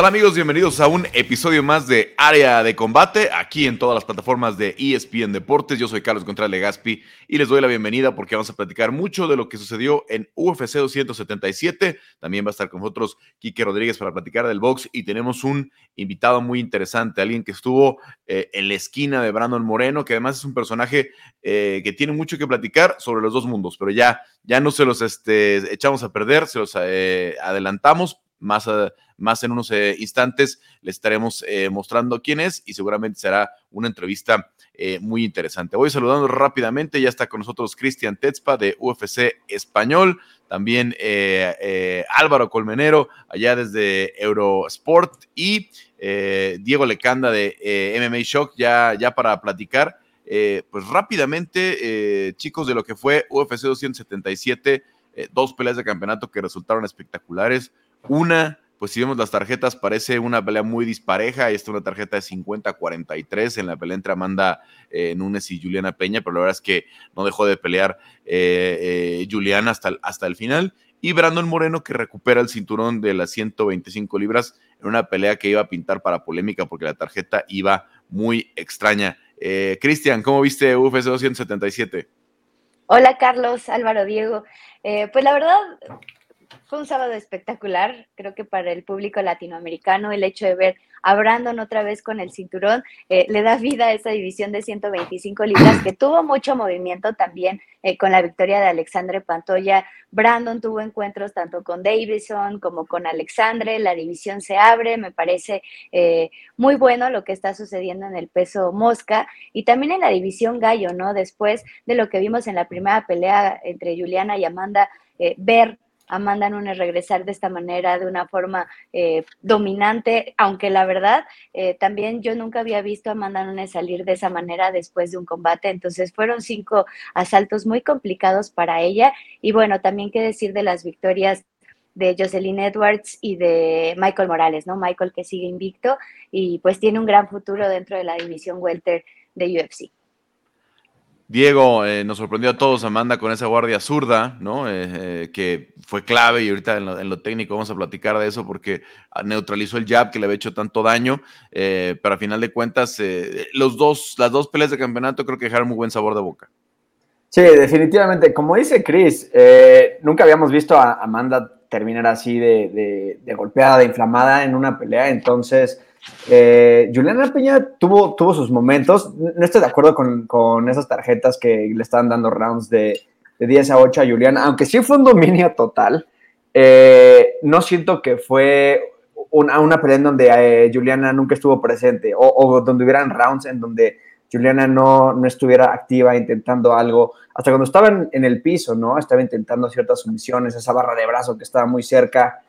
tal amigos? Bienvenidos a un episodio más de Área de Combate, aquí en todas las plataformas de ESPN Deportes. Yo soy Carlos Contreras Legaspi y les doy la bienvenida porque vamos a platicar mucho de lo que sucedió en UFC 277. También va a estar con nosotros Quique Rodríguez para platicar del box y tenemos un invitado muy interesante, alguien que estuvo eh, en la esquina de Brandon Moreno, que además es un personaje eh, que tiene mucho que platicar sobre los dos mundos, pero ya, ya no se los este, echamos a perder, se los eh, adelantamos más, más en unos eh, instantes le estaremos eh, mostrando quién es y seguramente será una entrevista eh, muy interesante. Voy saludando rápidamente, ya está con nosotros Cristian Tetzpa de UFC Español, también Álvaro Colmenero allá desde Eurosport y Diego Lecanda de MMA Shock ya, ya para platicar. pues rápidamente, chicos, de lo que fue UFC 277, dos peleas de campeonato que resultaron espectaculares una, pues si vemos las tarjetas, parece una pelea muy dispareja. Esta es una tarjeta de 50-43 en la pelea entre Amanda eh, Núñez y Juliana Peña, pero la verdad es que no dejó de pelear eh, eh, Juliana hasta, hasta el final. Y Brandon Moreno que recupera el cinturón de las 125 libras en una pelea que iba a pintar para polémica porque la tarjeta iba muy extraña. Cristian, ¿cómo viste UFC 277? Hola Carlos, Álvaro, Diego. pues la verdad, fue un sábado espectacular, creo que para el público latinoamericano el hecho de ver a Brandon otra vez con el cinturón eh, le da vida a esa división de 125 libras que tuvo mucho movimiento también eh, con la victoria de Alexandre Pantoya. Brandon tuvo encuentros tanto con Davison como con Alexandre, la división se abre, me parece eh, muy bueno lo que está sucediendo en el peso mosca y también en la división gallo, ¿no? Después de lo que vimos en la primera pelea entre Juliana y Amanda, ver Amanda Nunes regresar de esta manera, de una forma eh, dominante, aunque la verdad, eh, también yo nunca había visto a Amanda Nunes salir de esa manera después de un combate, entonces fueron cinco asaltos muy complicados para ella y bueno, también qué decir de las victorias de Jocelyn Edwards y de Michael Morales, ¿no? Michael que sigue invicto y pues tiene un gran futuro dentro de la división welter de UFC. Diego, eh, nos sorprendió a todos Amanda con esa guardia zurda, ¿no? Eh, eh, que fue clave y ahorita en lo, técnico vamos a platicar de eso porque neutralizó el jab que le había hecho tanto daño, pero a final de cuentas los dos, las dos peleas de campeonato creo que dejaron muy buen sabor de boca. Sí, definitivamente. Como dice Chris, nunca habíamos visto a Amanda terminar así de, de golpeada, de inflamada en una pelea, entonces eh, Juliana Peña tuvo, tuvo sus momentos. No estoy de acuerdo con, esas tarjetas que le estaban dando rounds de, 10 a 8 a Juliana, aunque sí fue un dominio total. Eh, no siento que fue una, una pelea en donde eh, Juliana nunca estuvo presente o, donde hubieran rounds en donde Juliana no, no estuviera activa intentando algo. Hasta cuando estaba en, en, el piso, ¿no? Estaba intentando ciertas sumisiones, esa barra de brazo que estaba muy cerca.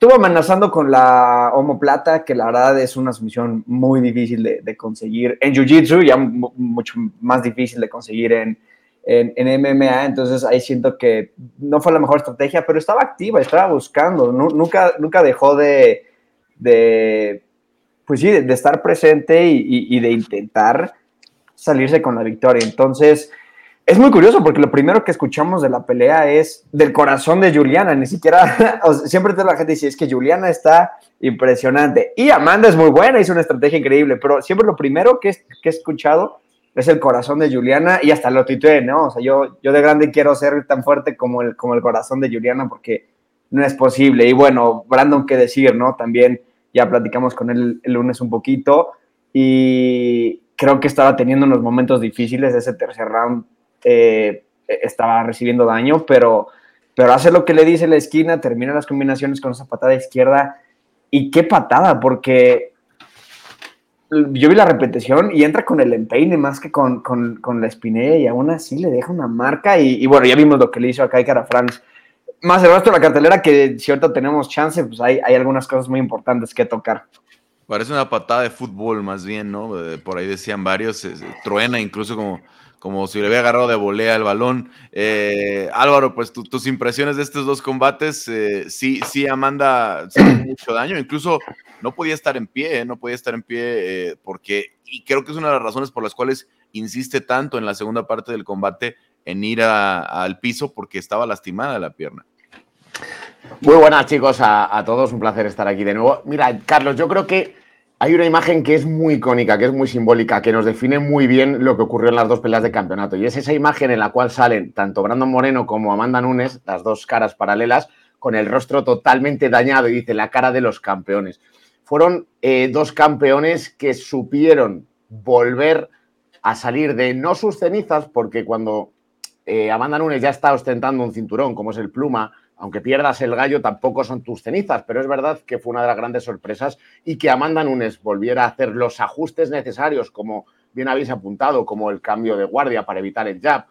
Estuvo amenazando con la homoplata, que la verdad es una sumisión muy difícil de, conseguir en Jiu-Jitsu, ya mucho más difícil de conseguir en, en, MMA. Entonces ahí siento que no fue la mejor estrategia, pero estaba activa, estaba buscando, nunca, nunca dejó de, de pues sí, de, estar presente y, y de intentar salirse con la victoria. Entonces, es muy curioso porque lo primero que escuchamos de la pelea es del corazón de Juliana, ni siquiera, siempre la gente dice, es que Juliana está impresionante y Amanda es muy buena, hizo una estrategia increíble, pero siempre lo primero que, que he escuchado es el corazón de Juliana y hasta lo titué, ¿no? O sea, yo, yo de grande quiero ser tan fuerte como el, como el corazón de Juliana porque no es posible. Y bueno, Brandon, qué decir, ¿no? También ya platicamos con él el lunes un poquito y creo que estaba teniendo unos momentos difíciles ese tercer round eh, estaba recibiendo daño, pero, pero hace lo que le dice la esquina, termina las combinaciones con esa patada izquierda. Y qué patada, porque yo vi la repetición y entra con el empeine más que con, la espinilla y aún así le deja una marca. Y, bueno, ya vimos lo que le hizo acá Cara France. Más el resto de la cartelera, que si ahorita tenemos chance, pues hay, hay algunas cosas muy importantes que tocar. Parece una patada de fútbol, más bien, ¿no? Por ahí decían varios, truena incluso como como si le había agarrado de volea el balón. Eh, Álvaro, pues tus impresiones de estos dos combates, eh, sí, sí, Amanda se mucho daño, incluso no podía estar en pie, no podía estar en pie porque, y creo que es una de las razones por las cuales insiste tanto en la segunda parte del combate en ir al piso porque estaba lastimada la pierna. Muy buenas chicos a, todos, un placer estar aquí de nuevo. Mira, Carlos, yo creo que hay una imagen que es muy icónica, que es muy simbólica, que nos define muy bien lo que ocurrió en las dos peleas de campeonato. Y es esa imagen en la cual salen tanto Brandon Moreno como Amanda Nunes, las dos caras paralelas, con el rostro totalmente dañado y dice la cara de los campeones. Fueron eh, dos campeones que supieron volver a salir de no sus cenizas, porque cuando eh, Amanda Nunes ya está ostentando un cinturón, como es el pluma, aunque pierdas el gallo, tampoco son tus cenizas, pero es verdad que fue una de las grandes sorpresas y que Amanda Nunes volviera a hacer los ajustes necesarios, como bien habéis apuntado, como el cambio de guardia para evitar el jab,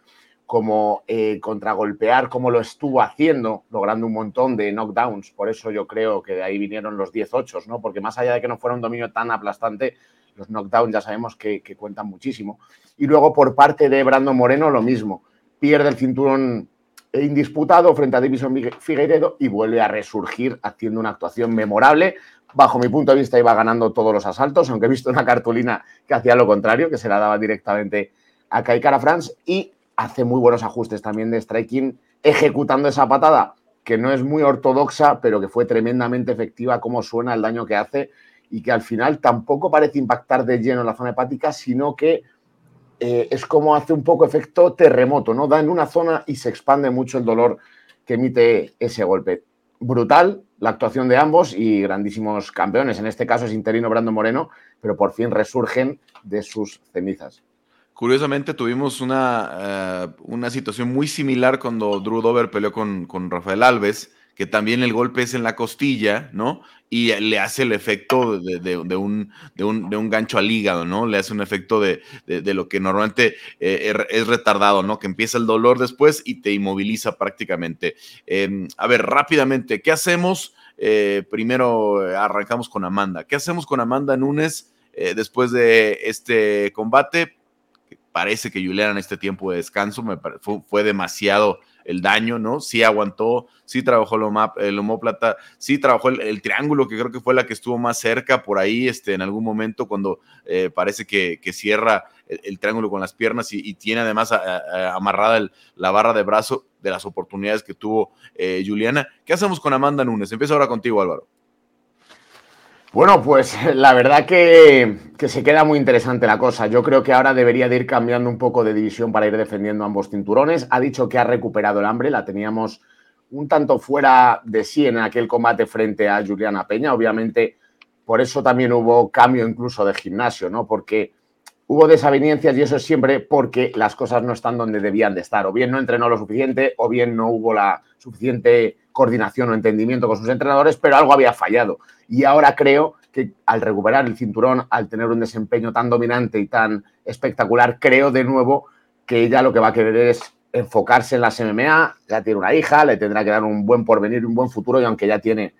como eh, contragolpear, como lo estuvo haciendo, logrando un montón de knockdowns. Por eso yo creo que de ahí vinieron los 10-8, ¿no? Porque más allá de que no fuera un dominio tan aplastante, los knockdowns ya sabemos que, que cuentan muchísimo. Y luego por parte de Brando Moreno, lo mismo. Pierde el cinturón indisputado frente a Davison Figueiredo y vuelve a resurgir haciendo una actuación memorable. Bajo mi punto de vista iba ganando todos los asaltos, aunque he visto una cartulina que hacía lo contrario, que se la daba directamente a Kaikara France y hace muy buenos ajustes también de striking ejecutando esa patada que no es muy ortodoxa, pero que fue tremendamente efectiva, cómo suena el daño que hace y que al final tampoco parece impactar de lleno en la zona hepática, sino que eh, es como hace un poco efecto terremoto, ¿no? Da en una zona y se expande mucho el dolor que emite ese golpe. Brutal la actuación de ambos y grandísimos campeones. En este caso es interino Brando Moreno, pero por fin resurgen de sus cenizas. Curiosamente tuvimos una, eh, una situación muy similar cuando Drew Dover peleó con, con Rafael Alves, que también el golpe es en la costilla, ¿no? y le hace el efecto de, un, de, un, gancho al hígado, ¿no? Le hace un efecto de, lo que normalmente eh, es retardado, ¿no? Que empieza el dolor después y te inmoviliza prácticamente. Em, a ver, rápidamente, ¿qué hacemos? Eh, primero arrancamos con Amanda. ¿Qué hacemos con Amanda Nunes eh, después de este combate? Parece que Juliana en este tiempo de descanso me fue demasiado el daño, ¿no? Sí aguantó, sí trabajó el, homóplata, sí trabajó el, triángulo, que creo que fue la que estuvo más cerca por ahí, este, en algún momento cuando eh, parece que, cierra el, triángulo con las piernas y, tiene además amarrada la barra de brazo de las oportunidades que tuvo eh, Juliana. ¿Qué hacemos con Amanda Nunes? Empiezo ahora contigo, Álvaro. Bueno, pues la verdad que, se queda muy interesante la cosa. Yo creo que ahora debería de ir cambiando un poco de división para ir defendiendo ambos cinturones. Ha dicho que ha recuperado el hambre, la teníamos un tanto fuera de sí en aquel combate frente a Juliana Peña. Obviamente, por eso también hubo cambio incluso de gimnasio, ¿no? Porque hubo desavenencias y eso es siempre porque las cosas no están donde debían de estar. O bien no entrenó lo suficiente, o bien no hubo la suficiente coordinación o entendimiento con sus entrenadores, pero algo había fallado. Y ahora creo que al recuperar el cinturón, al tener un desempeño tan dominante y tan espectacular, creo de nuevo que ella lo que va a querer es enfocarse en las MMA, ya tiene una hija, le tendrá que dar un buen porvenir, un buen futuro y aunque ya tiene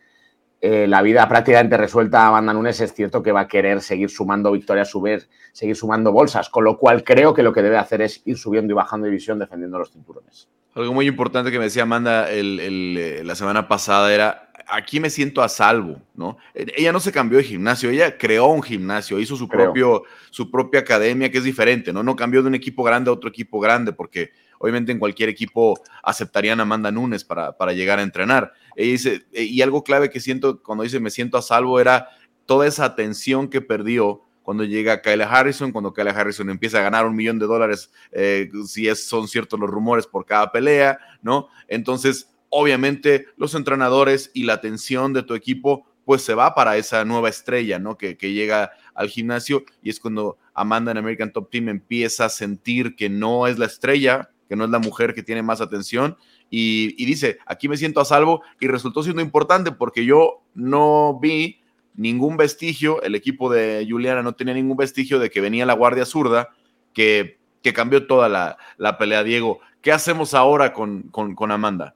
eh, la vida prácticamente resuelta a Amanda Nunes, es cierto que va a querer seguir sumando victorias, subir, seguir sumando bolsas, con lo cual creo que lo que debe hacer es ir subiendo y bajando división defendiendo los cinturones. Algo muy importante que me decía Amanda eh, la semana pasada era, aquí me siento a salvo, ¿no? Ella no se cambió de gimnasio, ella creó un gimnasio, hizo su, propio, su propia academia que es diferente, ¿no? No cambió de un equipo grande a otro equipo grande, porque obviamente en cualquier equipo aceptarían a Amanda Nunes para, para llegar a entrenar. Ella dice, eh, y algo clave que siento cuando dice me siento a salvo era toda esa atención que perdió cuando llega Kyle Harrison, cuando Kyle Harrison empieza a ganar un millón de dólares, eh, si es, son ciertos los rumores por cada pelea, ¿no? Entonces, obviamente, los entrenadores y la atención de tu equipo, pues se va para esa nueva estrella, ¿no? Que, llega al gimnasio y es cuando Amanda en American Top Team empieza a sentir que no es la estrella, que no es la mujer que tiene más atención y, dice, aquí me siento a salvo y resultó siendo importante porque yo no vi ningún vestigio, el equipo de Juliana no tenía ningún vestigio de que venía la guardia zurda, que, que cambió toda la, pelea. Diego, ¿qué hacemos ahora con, con, Amanda?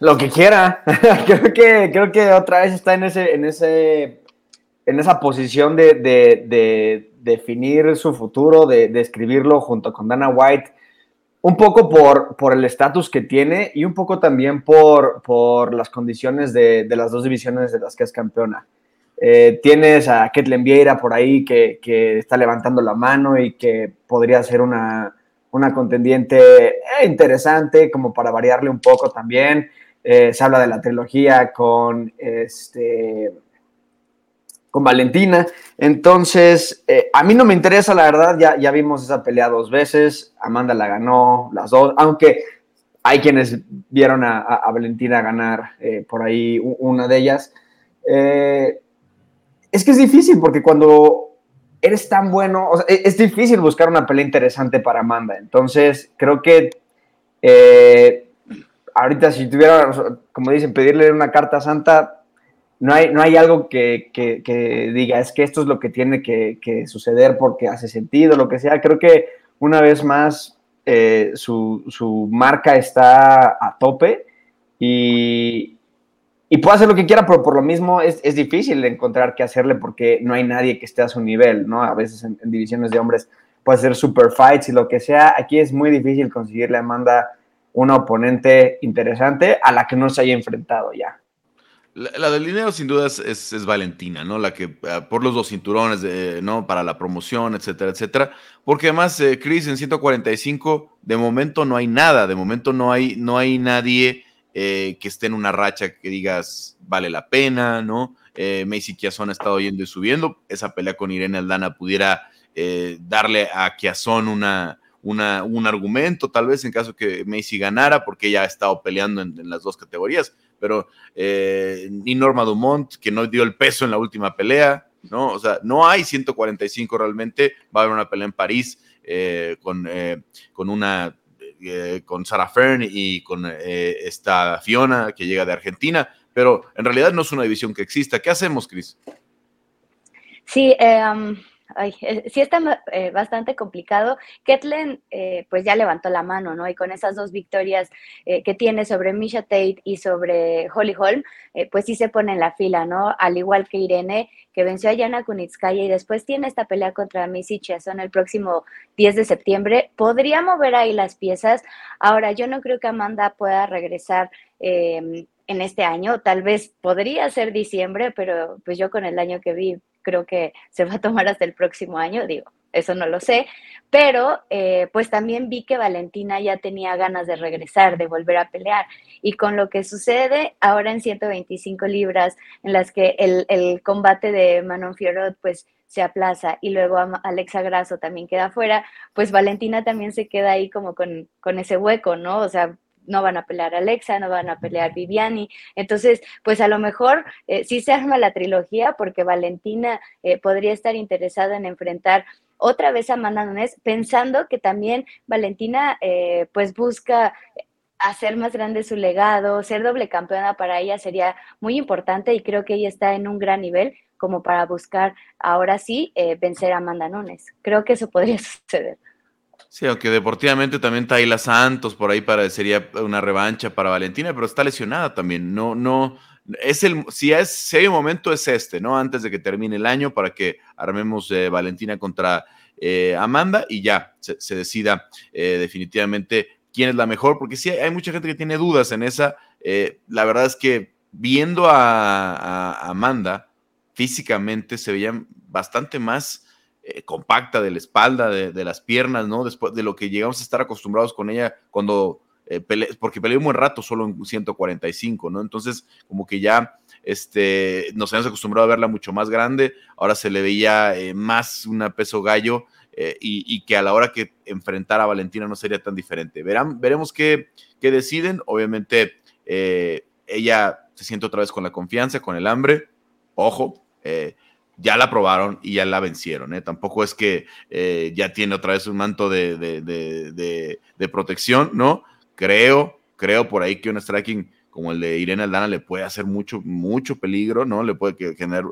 Lo que quiera. creo, que, creo que otra vez está en, ese, en, ese, en esa posición de, de, definir su futuro, de, escribirlo junto con Dana White un poco por, por el estatus que tiene y un poco también por, por las condiciones de, de, las dos divisiones de las que es campeona. Eh, tienes a Ketlen Vieira por ahí que, que, está levantando la mano y que podría ser una, una contendiente eh, interesante como para variarle un poco también. eh, se habla de la trilogía con este con Valentina. Entonces, eh, a mí no me interesa, la verdad, ya, ya vimos esa pelea dos veces, Amanda la ganó las dos, aunque hay quienes vieron a, Valentina ganar por ahí una de ellas. Es que es difícil porque cuando eres tan bueno, e, es difícil buscar una pelea interesante para Amanda. Entonces, creo que ahorita si tuviera, como dicen, pedirle una carta santa, no hay, no hay algo que, diga, es que esto es lo que tiene que, suceder porque hace sentido, lo que sea. Creo que una vez más eh, su, marca está a tope y, y, puede hacer lo que quiera, pero por lo mismo es, difícil encontrar qué hacerle porque no hay nadie que esté a su nivel, ¿no? A veces en, divisiones de hombres puede ser super fights y lo que sea. Aquí es muy difícil conseguirle a Amanda una oponente interesante a la que no se haya enfrentado ya. La, del dinero sin duda es, Valentina, ¿no? La que ah, por los dos cinturones, ¿no? Para la promoción, etcétera, etcétera. Porque además, eh, Chris, en 145, de momento no hay nada, de momento no hay, no hay nadie eh, que esté en una racha que digas vale la pena, ¿no? Eh, Macy Kiazón ha estado yendo y subiendo. Esa pelea con Irene Aldana pudiera eh, darle a Kiazón una, una, un argumento, tal vez en caso que Macy ganara, porque ella ha estado peleando en las dos categorías pero eh, ni Norma Dumont, que no dio el peso en la última pelea, ¿no? O sea, no hay 145 realmente, va a haber una pelea en París con, con una con Sarah Fern y con esta Fiona que llega de Argentina, pero en realidad no es una división que exista. ¿Qué hacemos, Cris? Sí, um, Ay, eh, sí está eh, bastante complicado. Ketlen eh, pues ya levantó la mano, ¿no? Y con esas dos victorias que tiene sobre Misha Tate y sobre Holly Holm, pues sí se pone en la fila, ¿no? Al igual que Irene, que venció a Yana Kunitskaya y después tiene esta pelea contra Missy Chiasson el próximo 10 de septiembre. Podría mover ahí las piezas. Ahora, yo no creo que Amanda pueda regresar em, en este año. Tal vez podría ser diciembre, pero pues yo con el año que vi creo que se va a tomar hasta el próximo año, digo, eso no lo sé, pero eh, pues también vi que Valentina ya tenía ganas de regresar, de volver a pelear. Y con lo que sucede ahora en 125 libras, en las que el, combate de Manon Fiorot pues se aplaza y luego Alexa Grasso también queda fuera, pues Valentina también se queda ahí como con, con ese hueco, ¿no? O sea, no van a pelear Alexa, no van a pelear Viviani. Entonces, pues a lo mejor eh, sí se arma la trilogía porque Valentina eh, podría estar interesada en enfrentar otra vez a Amanda Nunes, pensando que también Valentina eh, pues busca hacer más grande su legado, ser doble campeona para ella sería muy importante y creo que ella está en un gran nivel como para buscar ahora sí vencer a Amanda Nunes. Creo que eso podría suceder. Sí, aunque deportivamente también Tayla Santos por ahí parecería una revancha para Valentina, pero está lesionada también. No, no, es el, si, es, si hay un momento es este, ¿no? Antes de que termine el año para que armemos eh, Valentina contra eh, Amanda y ya se, decida eh, definitivamente quién es la mejor, porque sí hay, mucha gente que tiene dudas en esa. la verdad es que viendo a, Amanda físicamente se veía bastante más compacta de la espalda, de, las piernas, ¿no? Después de lo que llegamos a estar acostumbrados con ella cuando, eh, porque peleó un buen rato solo en 145, ¿no? Entonces, como que ya este, nos habíamos acostumbrado a verla mucho más grande, ahora se le veía eh, más una peso gallo y, que a la hora que enfrentara a Valentina no sería tan diferente. Verán, veremos qué, qué deciden, obviamente ella se siente otra vez con la confianza, con el hambre, ojo, ya la probaron y ya la vencieron. ¿eh? Tampoco es que eh, ya tiene otra vez un manto de, de, protección, ¿no? Creo, creo por ahí que un striking como el de Irene Aldana le puede hacer mucho, mucho peligro, ¿no? Le puede generar.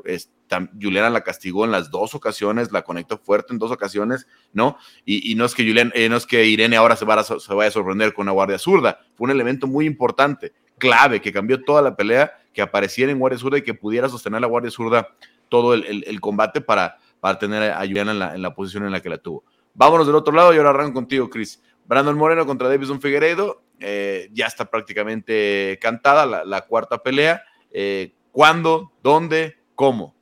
Juliana la castigó en las dos ocasiones, la conectó fuerte en dos ocasiones, ¿no? Y, no, es que Juliana, eh, no es que Irene ahora se, vaya a sorprender con una guardia zurda. Fue un elemento muy importante, clave, que cambió toda la pelea, que apareciera en guardia zurda y que pudiera sostener la guardia zurda todo el, combate para tener a Juliana en la, posición en la que la tuvo. Vámonos del otro lado y ahora arranco contigo, Chris. Brandon Moreno contra Davison Figueredo, eh, ya está prácticamente cantada la, cuarta pelea. Eh, ¿Cuándo? ¿Dónde? ¿Cómo?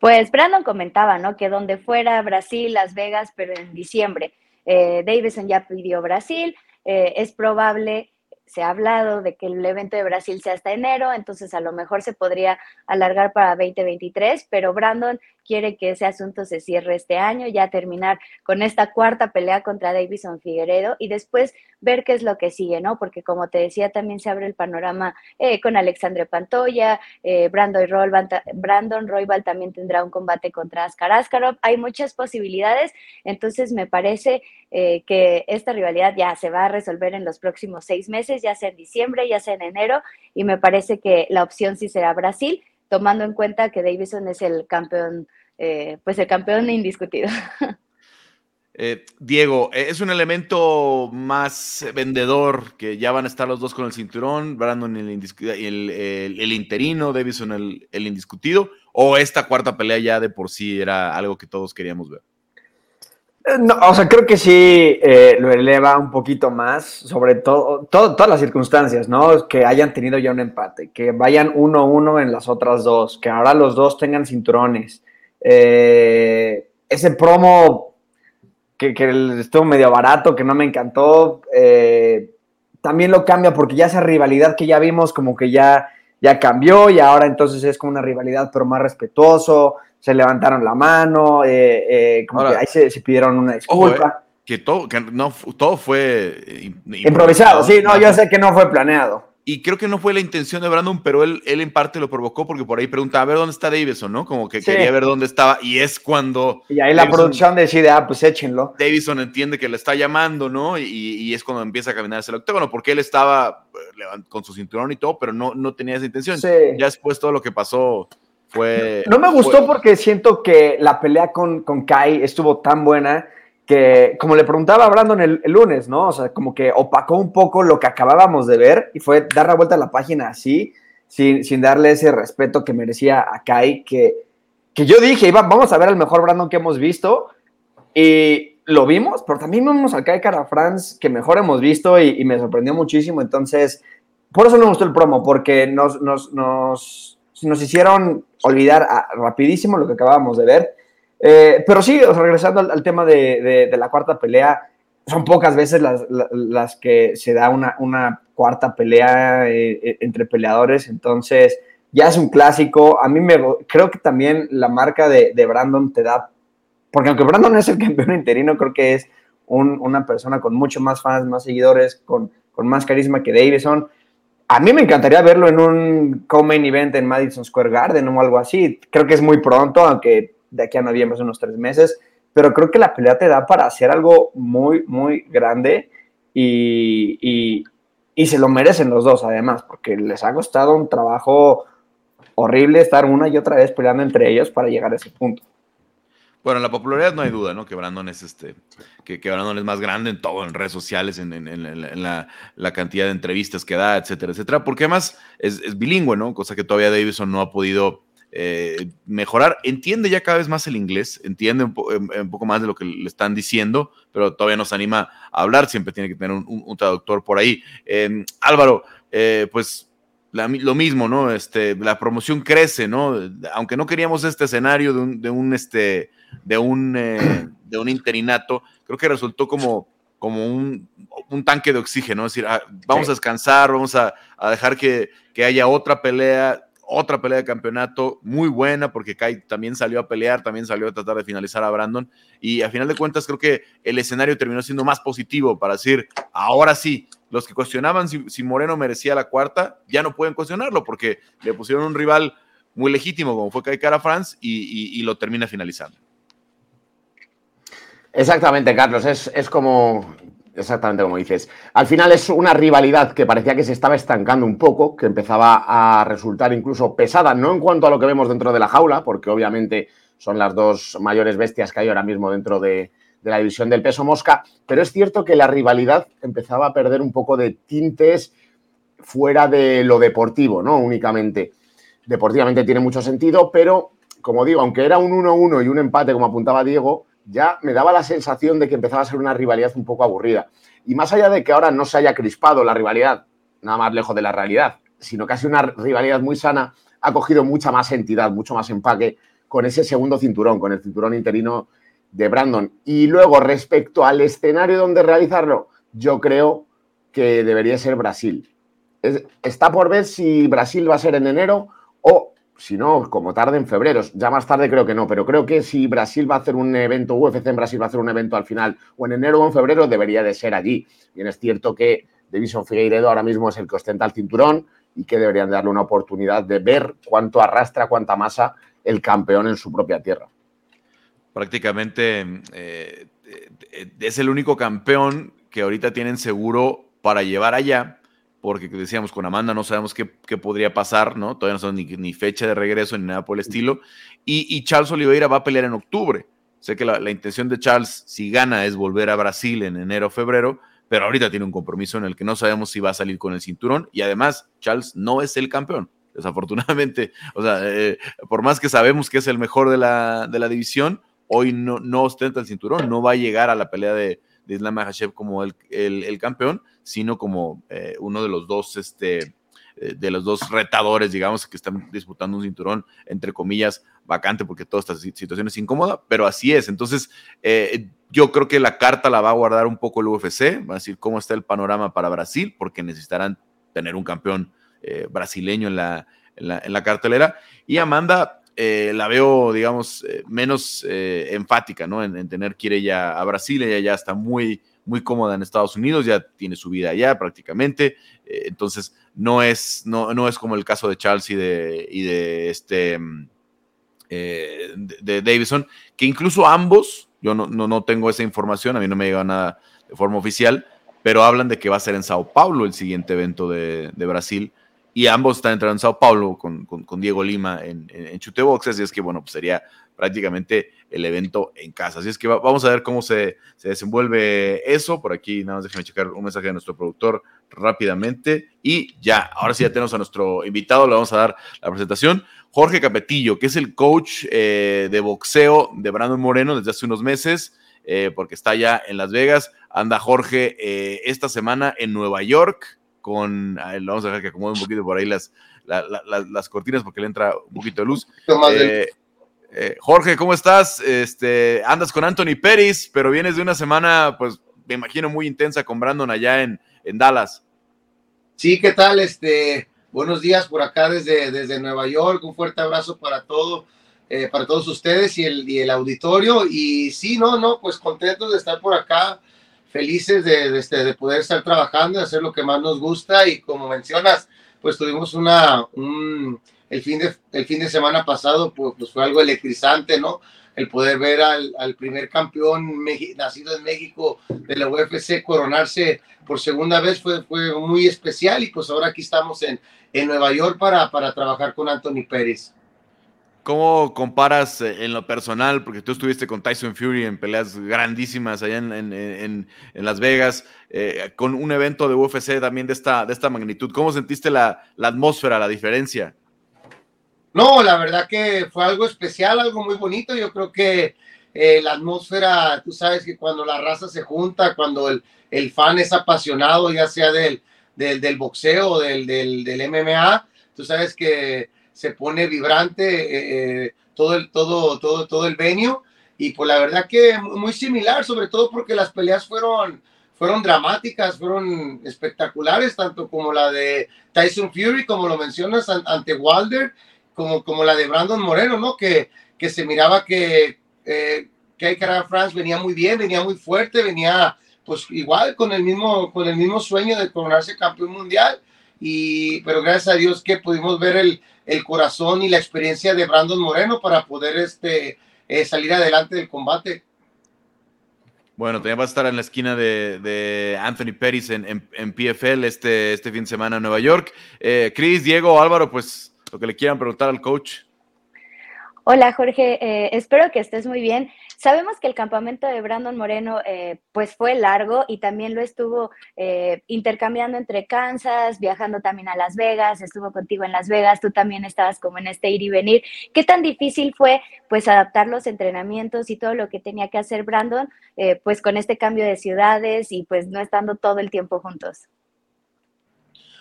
Pues Brandon comentaba, ¿no? Que donde fuera Brasil, Las Vegas, pero en diciembre. Eh, Davison ya pidió Brasil, es probable se ha hablado de que el evento de Brasil sea hasta enero, entonces a lo mejor se podría alargar para 2023, pero Brandon quiere que ese asunto se cierre este año, ya terminar con esta cuarta pelea contra Davison Figueredo y después ver qué es lo que sigue, ¿no? Porque como te decía, también se abre el panorama eh, con Alexandre Pantoya, eh, Brandon, Royval, Brandon también tendrá un combate contra Askar Askarov, hay muchas posibilidades, entonces me parece eh, que esta rivalidad ya se va a resolver en los próximos seis meses, ya sea en diciembre, ya sea en enero, y me parece que la opción sí será Brasil tomando en cuenta que Davison es el campeón, eh, pues el campeón indiscutido. Eh, Diego, eh, es un elemento más vendedor, que ya van a estar los dos con el cinturón, Brandon el, el, el, interino, Davison el, el, indiscutido, o esta cuarta pelea ya de por sí era algo que todos queríamos ver. Eh, no, o sea, creo que sí eh, lo eleva un poquito más, sobre todo, todas las circunstancias, ¿no? Que hayan tenido ya un empate, que vayan uno a uno en las otras dos, que ahora los dos tengan cinturones. Eh, ese promo que, que, estuvo medio barato, que no me encantó, también lo cambia porque ya esa rivalidad que ya vimos como que ya, ya cambió y ahora entonces es como una rivalidad pero más respetuoso se levantaron la mano, eh, eh, como que ahí se, pidieron una disculpa. Eh, que todo, que no, todo fue improvisado. sí, no, yo sé que no fue planeado. Y creo que no fue la intención de Brandon, pero él, él en parte lo provocó porque por ahí pregunta, a ver dónde está Davison, ¿no? Como que quería ver dónde estaba y es cuando... Y ahí la producción decide, ah, pues échenlo. Davison entiende que le está llamando, ¿no? Y, y es cuando empieza a caminar hacia el octágono, porque él estaba con su cinturón y todo, pero no, no tenía esa intención. Ya después todo lo que pasó no me gustó porque siento que la pelea con, con Kai estuvo tan buena que, como le preguntaba a Brandon el, lunes, ¿no? O sea, como que opacó un poco lo que acabábamos de ver y fue dar la vuelta a la página así, sin, sin darle ese respeto que merecía a Kai, que, que yo dije, iba, vamos a ver al mejor Brandon que hemos visto y lo vimos, pero también vimos al Kai Cara France que mejor hemos visto y, y, me sorprendió muchísimo, entonces, por eso me gustó el promo, porque nos, nos, nos nos hicieron olvidar ah, rapidísimo lo que acabábamos de ver. Eh, pero sí, regresando al, tema de, la cuarta pelea, son pocas veces las, que se da una, una cuarta pelea eh, eh, entre peleadores, entonces ya es un clásico. A mí me creo que también la marca de, Brandon te da, porque aunque Brandon es el campeón interino, creo que es una persona con mucho más fans, más seguidores, con, con más carisma que Davison a mí me encantaría verlo en un co-main event en Madison Square Garden o algo así. Creo que es muy pronto, aunque de aquí a noviembre unos tres meses, pero creo que la pelea te da para hacer algo muy, muy grande y, y, se lo merecen los dos además, porque les ha costado un trabajo horrible estar una y otra vez peleando entre ellos para llegar a ese punto. Bueno, la popularidad no hay duda, ¿no? Que Brandon es este, que, que Brandon es más grande en todo, en redes sociales, en, en, la, la, cantidad de entrevistas que da, etcétera, etcétera, porque además es, es bilingüe, ¿no? Cosa que todavía Davison no ha podido eh, mejorar. Entiende ya cada vez más el inglés, entiende un, un, poco más de lo que le están diciendo, pero todavía no se anima a hablar, siempre tiene que tener un, un traductor por ahí. Eh, Álvaro, eh, pues lo mismo, ¿no? Este, la promoción crece, ¿no? Aunque no queríamos este escenario de un, de un este, de un, eh, de un interinato, creo que resultó como, como un, un tanque de oxígeno, es decir, ah, vamos a descansar, vamos a, a dejar que, que, haya otra pelea, otra pelea de campeonato muy buena, porque Kai también salió a pelear, también salió a tratar de finalizar a Brandon, y a final de cuentas creo que el escenario terminó siendo más positivo para decir, ahora sí, los que cuestionaban si, si Moreno merecía la cuarta, ya no pueden cuestionarlo, porque le pusieron un rival muy legítimo como fue Kai Cara France y, y, y lo termina finalizando. Exactamente, Carlos, es, es, como, exactamente como dices. Al final es una rivalidad que parecía que se estaba estancando un poco, que empezaba a resultar incluso pesada, no en cuanto a lo que vemos dentro de la jaula, porque obviamente son las dos mayores bestias que hay ahora mismo dentro de, de la división del peso mosca, pero es cierto que la rivalidad empezaba a perder un poco de tintes fuera de lo deportivo, ¿no? Únicamente. Deportivamente tiene mucho sentido, pero como digo, aunque era un 1-1 y un empate, como apuntaba Diego, ya me daba la sensación de que empezaba a ser una rivalidad un poco aburrida. Y más allá de que ahora no se haya crispado la rivalidad, nada más lejos de la realidad, sino casi una rivalidad muy sana, ha cogido mucha más entidad, mucho más empaque con ese segundo cinturón, con el cinturón interino de Brandon. Y luego, respecto al escenario donde realizarlo, yo creo que debería ser Brasil. está por ver si Brasil va a ser en enero o si no, como tarde en febrero. Ya más tarde creo que no, pero creo que si Brasil va a hacer un evento, UFC en Brasil va a hacer un evento al final, o en enero o en febrero, debería de ser allí. Bien es cierto que Davison Figueiredo ahora mismo es el que ostenta el cinturón y que deberían darle una oportunidad de ver cuánto arrastra, cuánta masa el campeón en su propia tierra. Prácticamente eh, eh, es el único campeón que ahorita tienen seguro para llevar allá porque decíamos con Amanda no sabemos qué, podría pasar, ¿no? Todavía no sabemos ni, fecha de regreso ni nada por el estilo. Y, Charles Oliveira va a pelear en octubre. Sé que la, intención de Charles, si gana, es volver a Brasil en enero o febrero, pero ahorita tiene un compromiso en el que no sabemos si va a salir con el cinturón. Y además, Charles no es el campeón, desafortunadamente. O sea, eh, por más que sabemos que es el mejor de la, de la división, hoy no, no ostenta el cinturón, no va a llegar a la pelea de, de Islam Makhachev como el, el, campeón, sino como eh, uno de los dos, este, eh, de los dos retadores, digamos, que están disputando un cinturón, entre comillas, vacante, porque toda esta situación es incómoda, pero así es. Entonces, eh, yo creo que la carta la va a guardar un poco el UFC, va a decir cómo está el panorama para Brasil, porque necesitarán tener un campeón brasileño en la, en la, en la cartelera. Y Amanda, la veo, digamos, menos enfática, ¿no? En, tener que ir ella a Brasil, ella ya está muy, muy cómoda en Estados Unidos, ya tiene su vida allá prácticamente, entonces no es, no, no, es como el caso de Charles y de, y de este, mm, de, Davison, que incluso ambos, yo no, no, tengo esa información, a mí no me llega nada de forma oficial, pero hablan de que va a ser en Sao Paulo el siguiente evento de, de Brasil, y ambos están entrando en Sao Paulo con, con, Diego Lima en, en, Chuteboxes, así es que bueno, pues sería prácticamente el evento en casa. Así es que vamos a ver cómo se, se, desenvuelve eso. Por aquí, nada más déjenme checar un mensaje de nuestro productor rápidamente. Y ya, ahora sí ya tenemos a nuestro invitado, le vamos a dar la presentación. Jorge Capetillo, que es el coach eh, de boxeo de Brandon Moreno desde hace unos meses, eh, porque está ya en Las Vegas. Anda Jorge eh, esta semana en Nueva York con, vamos a dejar que acomode un poquito por ahí las, las cortinas porque le entra un poquito de luz. Eh, eh, Jorge, ¿cómo estás? Este, andas con Anthony Pérez, pero vienes de una semana, pues me imagino muy intensa con Brandon allá en, en Dallas. Sí, ¿qué tal? Este, buenos días por acá desde, desde Nueva York. Un fuerte abrazo para todo, eh, para todos ustedes y el, y el auditorio. Y sí, no, no, pues contentos de estar por acá felices de, este, de, poder estar trabajando, de hacer lo que más nos gusta y como mencionas, pues tuvimos una, el, fin de, el fin de semana pasado, pues, pues, fue algo electrizante, ¿no? El poder ver al, primer campeón nacido en México de la UFC coronarse por segunda vez fue, fue muy especial y pues ahora aquí estamos en, en Nueva York para, para trabajar con Anthony Pérez. ¿Cómo comparas eh, en lo personal? Porque tú estuviste con Tyson Fury en peleas grandísimas allá en, Las Vegas, eh, con un evento de UFC también de esta, de esta magnitud. ¿Cómo sentiste la, atmósfera, la diferencia? No, la verdad que fue algo especial, algo muy bonito. Yo creo que eh, la atmósfera, tú sabes que cuando la raza se junta, cuando el, el fan es apasionado, ya sea del, del, boxeo o del, del, del MMA, tú sabes que se pone vibrante eh, eh, todo, el, todo, todo, todo el venue. Y pues la verdad que muy similar, sobre todo porque las peleas fueron, fueron dramáticas, fueron espectaculares, tanto como la de Tyson Fury, como lo mencionas, ante Wilder, como, como la de Brandon Moreno, ¿no? Que, que se miraba que, eh, que France venía muy bien, venía muy fuerte, venía pues igual con el mismo, con el mismo sueño de coronarse campeón mundial. Y, pero gracias a Dios que pudimos ver el, el corazón y la experiencia de Brandon Moreno para poder este, eh, salir adelante del combate. Bueno, también va a estar en la esquina de, Anthony Pérez en, en, PFL este, este fin de semana en Nueva York. Eh, Cris, Diego, Álvaro, pues lo que le quieran preguntar al coach. Hola Jorge, eh, espero que estés muy bien. Sabemos que el campamento de Brandon Moreno eh, pues fue largo y también lo estuvo eh, intercambiando entre Kansas, viajando también a Las Vegas, estuvo contigo en Las Vegas, tú también estabas como en este ir y venir. ¿Qué tan difícil fue pues adaptar los entrenamientos y todo lo que tenía que hacer Brandon pues con este cambio de ciudades y pues no estando todo el tiempo juntos?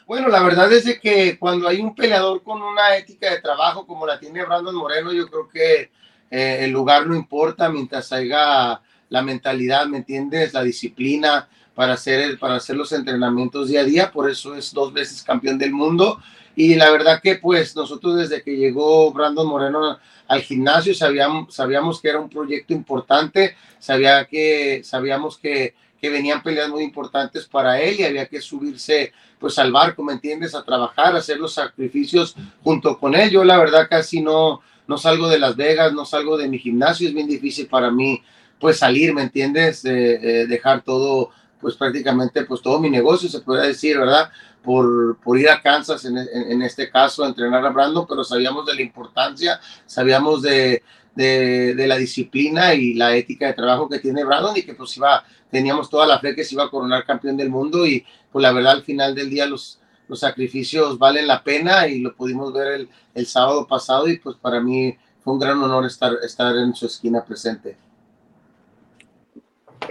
Bueno, la verdad es que cuando hay un peleador con una ética de trabajo como la tiene Brandon Moreno, yo creo que eh, el lugar no importa mientras haya la mentalidad, ¿me entiendes? La disciplina, para hacer, para hacer los entrenamientos día a día, por eso es dos veces campeón del mundo. Y la verdad que pues nosotros desde que llegó Brandon Moreno al gimnasio sabíamos, sabíamos que era un proyecto importante, sabía que, sabíamos que, que venían peleas muy importantes para él y había que subirse pues al barco, ¿me entiendes? A trabajar, a hacer los sacrificios junto con él. Yo la verdad casi no, no salgo de Las Vegas, no salgo de mi gimnasio, es bien difícil para mí pues salir, ¿me entiendes? Eh, dejar todo pues prácticamente pues todo mi negocio, se puede decir, ¿verdad? Por, por ir a Kansas, en, en, este caso, a entrenar a Brandon, pero sabíamos de la importancia, sabíamos de, de, de, la disciplina y la ética de trabajo que tiene Brandon y que pues iba, teníamos toda la fe que se iba a coronar campeón del mundo y pues la verdad al final del día los, los sacrificios valen la pena y lo pudimos ver el, el sábado pasado y pues para mí fue un gran honor estar, estar en su esquina presente.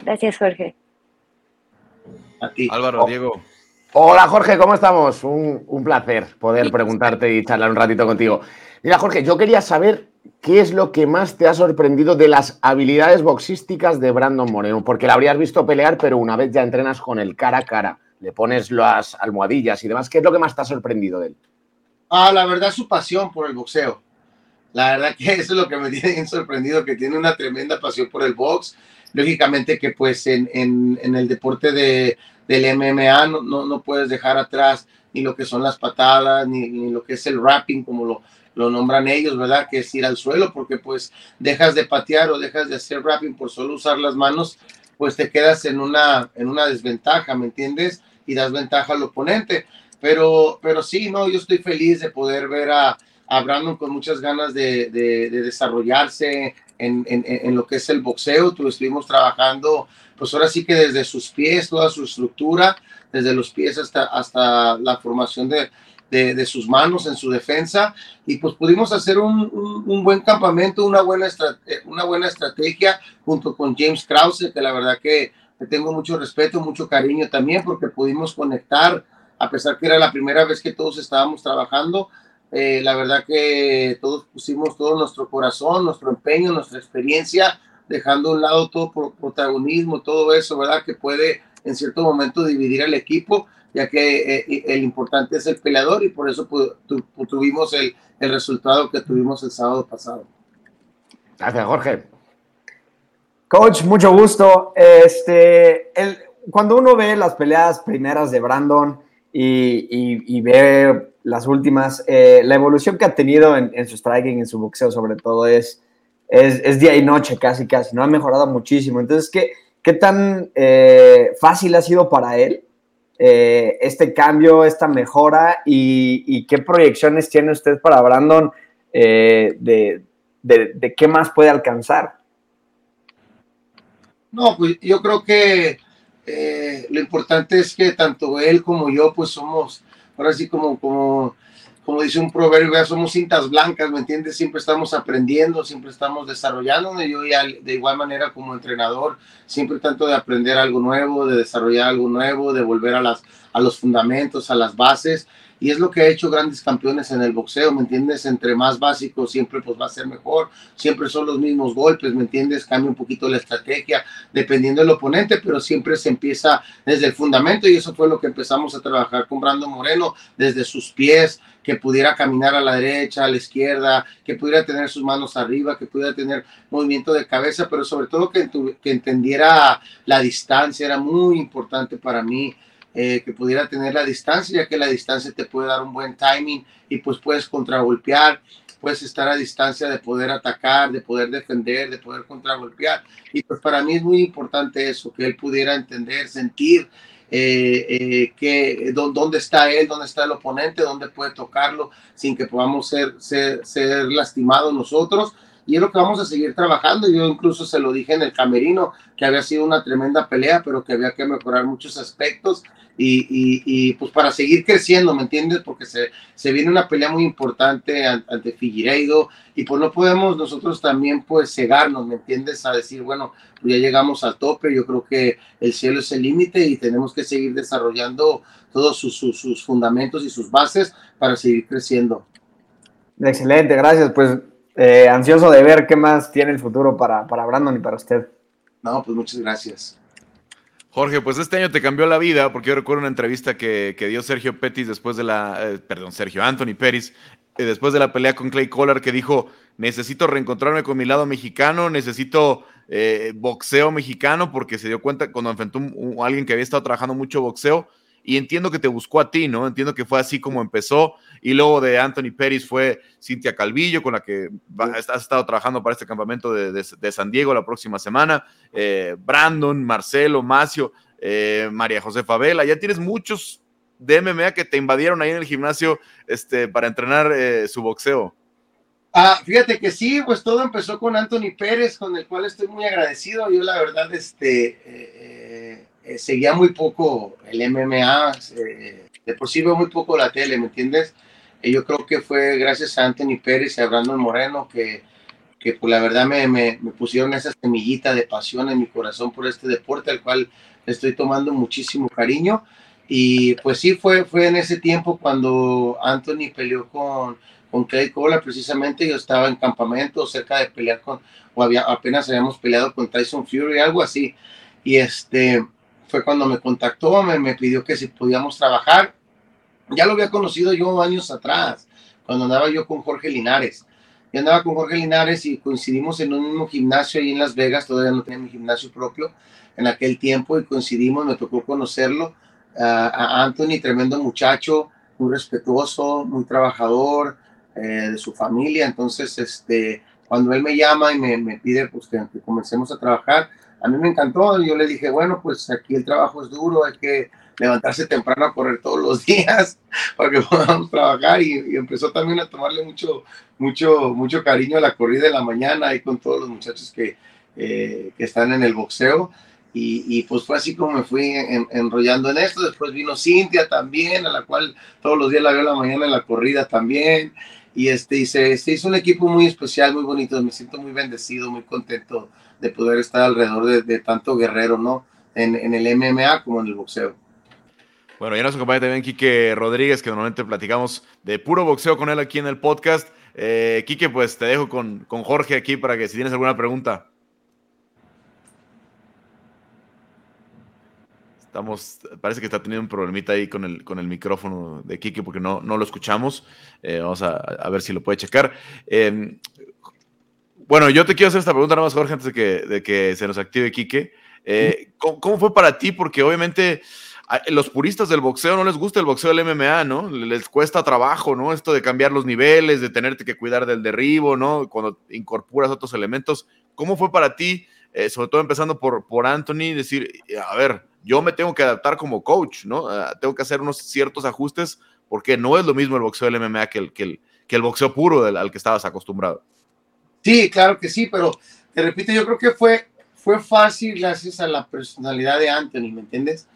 Gracias, Jorge. Álvaro, Diego. Hola Jorge, ¿cómo estamos? Un, un, placer poder preguntarte y charlar un ratito contigo. Mira Jorge, yo quería saber qué es lo que más te ha sorprendido de las habilidades boxísticas de Brandon Moreno, porque la habrías visto pelear, pero una vez ya entrenas con el cara a cara, le pones las almohadillas y demás, ¿qué es lo que más te ha sorprendido de él? Ah, la verdad, su pasión por el boxeo. La verdad que eso es lo que me tiene bien sorprendido, que tiene una tremenda pasión por el box. Lógicamente que pues en, el deporte de, del MMA, no, puedes dejar atrás ni lo que son las patadas, ni, ni, lo que es el rapping, como lo, lo nombran ellos, ¿verdad? Que es ir al suelo, porque pues dejas de patear o dejas de hacer rapping por solo usar las manos, pues te quedas en una, en una desventaja, ¿me entiendes? Y das ventaja al oponente. Pero, pero sí, no, yo estoy feliz de poder ver a, Brandon con muchas ganas de, de, de desarrollarse en, en, en, lo que es el boxeo. Tú estuvimos trabajando pues ahora sí que desde sus pies, toda su estructura, desde los pies hasta, hasta la formación de, de, sus manos en su defensa, y pues pudimos hacer un, un, buen campamento, una buena, una buena estrategia junto con James Krause, que la verdad que tengo mucho respeto, mucho cariño también, porque pudimos conectar, a pesar que era la primera vez que todos estábamos trabajando, eh, la verdad que todos pusimos todo nuestro corazón, nuestro empeño, nuestra experiencia dejando a un lado todo protagonismo, todo eso, ¿verdad? Que puede en cierto momento dividir al equipo, ya que eh, el importante es el peleador y por eso tu, tuvimos el, el, resultado que tuvimos el sábado pasado. Gracias, Jorge. Coach, mucho gusto. Este, el, cuando uno ve las peleas primeras de Brandon y, y, y ve las últimas, eh, la evolución que ha tenido en, en su striking, en su boxeo sobre todo, es es, es, día y noche casi, casi, ¿no? Ha mejorado muchísimo. Entonces, ¿qué, qué tan eh, fácil ha sido para él eh, este cambio, esta mejora y, qué proyecciones tiene usted para Brandon eh, de, de, qué más puede alcanzar? No, pues yo creo que eh, lo importante es que tanto él como yo, pues somos, ahora sí como como dice un proverbio, ya somos cintas blancas, ¿me entiendes? Siempre estamos aprendiendo, siempre estamos desarrollándonos. Yo ya de igual manera como entrenador, siempre tanto de aprender algo nuevo, de desarrollar algo nuevo, de volver a, las, a los fundamentos, a las bases. Y es lo que ha hecho grandes campeones en el boxeo, ¿me entiendes? Entre más básicos siempre pues va a ser mejor, siempre son los mismos golpes, ¿me entiendes? Cambia un poquito la estrategia dependiendo del oponente, pero siempre se empieza desde el fundamento y eso fue lo que empezamos a trabajar con Brando Moreno, desde sus pies, que pudiera caminar a la derecha, a la izquierda, que pudiera tener sus manos arriba, que pudiera tener movimiento de cabeza, pero sobre todo que, entendiera la distancia, era muy importante para mí. Eh, que pudiera tener la distancia, ya que la distancia te puede dar un buen timing y pues puedes contragolpear, puedes estar a distancia de poder atacar, de poder defender, de poder contragolpear. Y pues para mí es muy importante eso, que él pudiera entender, sentir eh, eh, que, dónde está él, dónde está el oponente, dónde puede tocarlo sin que podamos ser, ser, ser lastimados nosotros. Y es lo que vamos a seguir trabajando. Yo incluso se lo dije en el camerino, que había sido una tremenda pelea, pero que había que mejorar muchos aspectos y, y, pues para seguir creciendo, ¿me entiendes? Porque se, se viene una pelea muy importante ante Figueiredo y pues no podemos nosotros también pues cegarnos, ¿me entiendes? A decir, bueno, pues ya llegamos al tope, yo creo que el cielo es el límite y tenemos que seguir desarrollando todos sus, sus, sus fundamentos y sus bases para seguir creciendo. Excelente, gracias. Pues eh, ansioso de ver qué más tiene el futuro para, para Brandon y para usted. No, pues muchas gracias. Jorge, pues este año te cambió la vida, porque yo recuerdo una entrevista que, dio Sergio Pettis después de la, eh, perdón, Sergio Anthony Pérez, eh, después de la pelea con Clay Collar, que dijo, necesito reencontrarme con mi lado mexicano, necesito eh, boxeo mexicano, porque se dio cuenta cuando enfrentó a alguien que había estado trabajando mucho boxeo, y entiendo que te buscó a ti, ¿no? Entiendo que fue así como empezó. Y luego de Anthony Pérez fue Cintia Calvillo, con la que has estado trabajando para este campamento de, San Diego la próxima semana. Eh, Brandon, Marcelo, Macio, eh, María José Favela. Ya tienes muchos de MMA que te invadieron ahí en el gimnasio este, para entrenar eh, su boxeo. Ah, fíjate que sí, pues todo empezó con Anthony Pérez, con el cual estoy muy agradecido. Yo la verdad, este, eh, seguía muy poco el MMA, eh, de por sí veo muy poco la tele, ¿me entiendes? Y yo creo que fue gracias a Anthony Pérez y a Brandon Moreno que, que pues la verdad me, me, pusieron esa semillita de pasión en mi corazón por este deporte, al cual estoy tomando muchísimo cariño. Y pues sí, fue, fue en ese tiempo cuando Anthony peleó con, con Clay Cola, precisamente yo estaba en campamento cerca de pelear con, o había, apenas habíamos peleado con Tyson Fury, algo así. Y este, fue cuando me contactó, me, me pidió que si podíamos trabajar. Ya lo había conocido yo años atrás, cuando andaba yo con Jorge Linares. Yo andaba con Jorge Linares y coincidimos en un mismo gimnasio ahí en Las Vegas, todavía no tenía mi gimnasio propio en aquel tiempo y coincidimos, me tocó conocerlo. a Anthony, tremendo muchacho, muy respetuoso, muy trabajador eh, de su familia. Entonces, este, cuando él me llama y me, me pide pues, que, que comencemos a trabajar, a mí me encantó. Yo le dije, bueno, pues aquí el trabajo es duro, hay que levantarse temprano a correr todos los días para que podamos trabajar y, empezó también a tomarle mucho, mucho, mucho cariño a la corrida de la mañana ahí con todos los muchachos que, eh, que están en el boxeo. Y, y, pues fue así como me fui enrollando en esto. Después vino Cintia también, a la cual todos los días la veo en la mañana en la corrida también. Y, este, y se, se hizo un equipo muy especial, muy bonito. Me siento muy bendecido, muy contento de poder estar alrededor de, tanto guerrero, ¿no? En, en, el MMA como en el boxeo. Bueno, ya nos acompaña también Quique Rodríguez, que normalmente platicamos de puro boxeo con él aquí en el podcast. Eh, Quique, pues te dejo con, con Jorge aquí para que si tienes alguna pregunta. Estamos, parece que está teniendo un problemita ahí con el, con el micrófono de Quique porque no, no lo escuchamos. Eh, vamos a, a, ver si lo puede checar. Eh, bueno, yo te quiero hacer esta pregunta nada más, Jorge, antes de que, de que se nos active Quique. Eh, ¿cómo, fue para ti? Porque obviamente a los puristas del boxeo no les gusta el boxeo del MMA, ¿no? Les cuesta trabajo, ¿no? Esto de cambiar los niveles, de tenerte que cuidar del derribo, ¿no? Cuando incorporas otros elementos. ¿Cómo fue para ti, eh, sobre todo empezando por, por Anthony, decir, a ver, yo me tengo que adaptar como coach, ¿no? Tengo que hacer unos ciertos ajustes porque no es lo mismo el boxeo del MMA que el, que el, que el boxeo puro al que estabas acostumbrado. Sí, claro que sí, pero te repito, yo creo que fue, fue fácil gracias a la personalidad de Anthony, ¿me entiendes?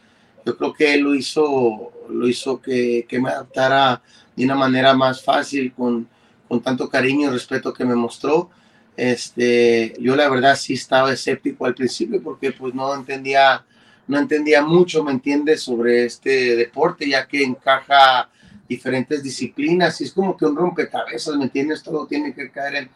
Yo creo que él lo hizo, lo hizo que, que me adaptara de una manera más fácil, con, con tanto cariño y respeto que me mostró. Este, yo la verdad sí estaba escéptico al principio porque pues no entendía, no entendía mucho, ¿me entiendes? Sobre este deporte, ya que encaja diferentes disciplinas y es como que un rompecabezas, ¿me entiendes? Todo tiene que caer en,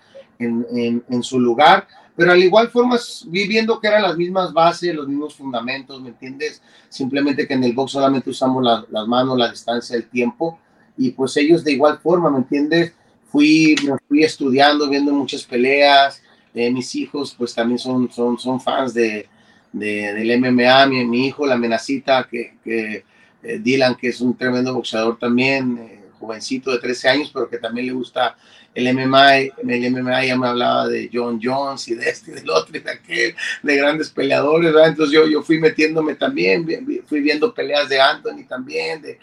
en, su lugar, pero al igual forma viviendo que eran las mismas bases, los mismos fundamentos, ¿me entiendes? Simplemente que en el box solamente usamos las manos, la distancia, el tiempo, y pues ellos de igual forma, ¿me entiendes? Fui, me fui estudiando, viendo muchas peleas, eh, mis hijos pues también son, son, son fans de, de del MMA, mi, mi, hijo, la amenacita, que, que eh, Dylan, que es un tremendo boxeador también, eh, jovencito de 13 años, pero que también le gusta el MMA, el MMA ya me hablaba de John Jones y de este y del otro y de aquel, de grandes peleadores, ¿verdad? Entonces yo, yo fui metiéndome también, fui viendo peleas de Anthony también, de,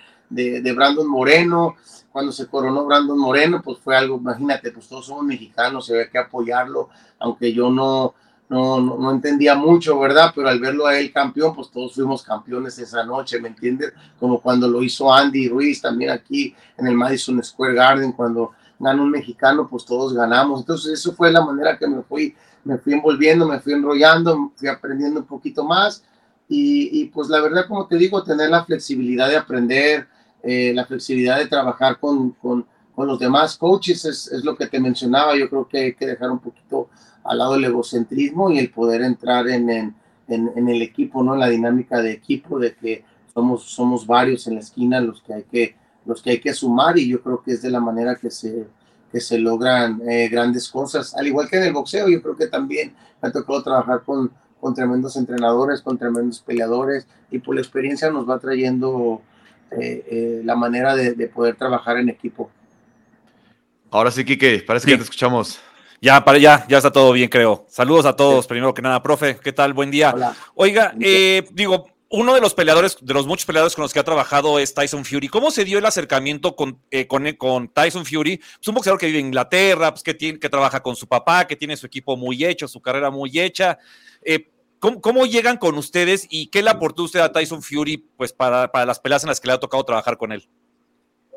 de, Brandon Moreno, cuando se coronó Brandon Moreno, pues fue algo, imagínate, pues todos somos mexicanos, se ve que apoyarlo, aunque yo no, no, no, entendía mucho, ¿verdad? Pero al verlo a él campeón, pues todos fuimos campeones esa noche, ¿me entiendes? Como cuando lo hizo Andy Ruiz también aquí en el Madison Square Garden, cuando gana un mexicano, pues todos ganamos. Entonces, eso fue la manera que me fui, me fui envolviendo, me fui enrollando, fui aprendiendo un poquito más. Y, pues la verdad, como te digo, tener la flexibilidad de aprender, eh, la flexibilidad de trabajar con, con, con los demás coaches es, es, lo que te mencionaba. Yo creo que hay que dejar un poquito al lado el egocentrismo y el poder entrar en, en, en, el equipo, ¿no? La dinámica de equipo, de que somos, somos varios en la esquina los que hay que, los que hay que sumar y yo creo que es de la manera que se, que se logran eh, grandes cosas. Al igual que en el boxeo, yo creo que también me ha tocado trabajar con, con tremendos entrenadores, con tremendos peleadores y por la experiencia nos va trayendo eh, eh, la manera de, poder trabajar en equipo. Ahora sí, Kike, parece que te escuchamos. Ya, para, ya, ya está todo bien, creo. Saludos a todos, primero que nada, profe. ¿Qué tal? Buen día. Oiga, eh, digo, uno de los peleadores, de los muchos peleadores con los que ha trabajado es Tyson Fury. ¿Cómo se dio el acercamiento con, eh, con, con, Tyson Fury? Es pues un boxeador que vive en Inglaterra, pues que, tiene, que trabaja con su papá, que tiene su equipo muy hecho, su carrera muy hecha. Eh, ¿cómo, llegan con ustedes y qué le aportó usted a Tyson Fury pues, para, para las peleas en las que le ha tocado trabajar con él?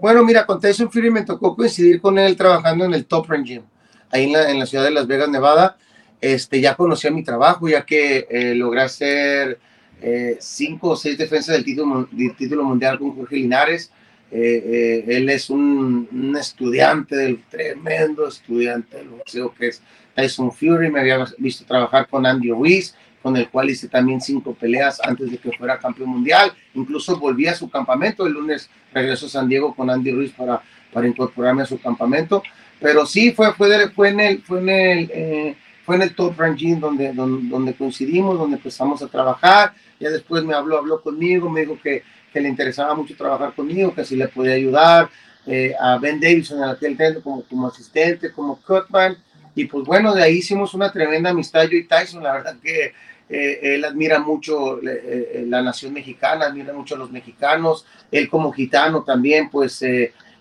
Bueno, mira, con Tyson Fury me tocó coincidir con él trabajando en el Top Range Gym ahí en la, ciudad de Las Vegas, Nevada, este, ya conocía mi trabajo, ya que eh, logré hacer eh, cinco o seis defensas del título, del título mundial con Jorge Linares. Eh, él es un, un, estudiante, del tremendo estudiante del boxeo que es Tyson Fury. Me había visto trabajar con Andy Ruiz, con el cual hice también cinco peleas antes de que fuera campeón mundial. Incluso volví a su campamento. El lunes regreso a San Diego con Andy Ruiz para, para incorporarme a su campamento. Pero sí, fue, fue, fue en el, fue en el, eh, fue en el Top Ranking donde, donde, donde, coincidimos, donde empezamos a trabajar. Ya después me habló, habló conmigo, me dijo que, que le interesaba mucho trabajar conmigo, que si le podía ayudar. Eh, a Ben Davidson en aquel tiempo como, como asistente, como cutman. Y pues bueno, de ahí hicimos una tremenda amistad yo y Tyson. La verdad que eh, él admira mucho la nación mexicana, admira mucho a los mexicanos. Él como gitano también, pues,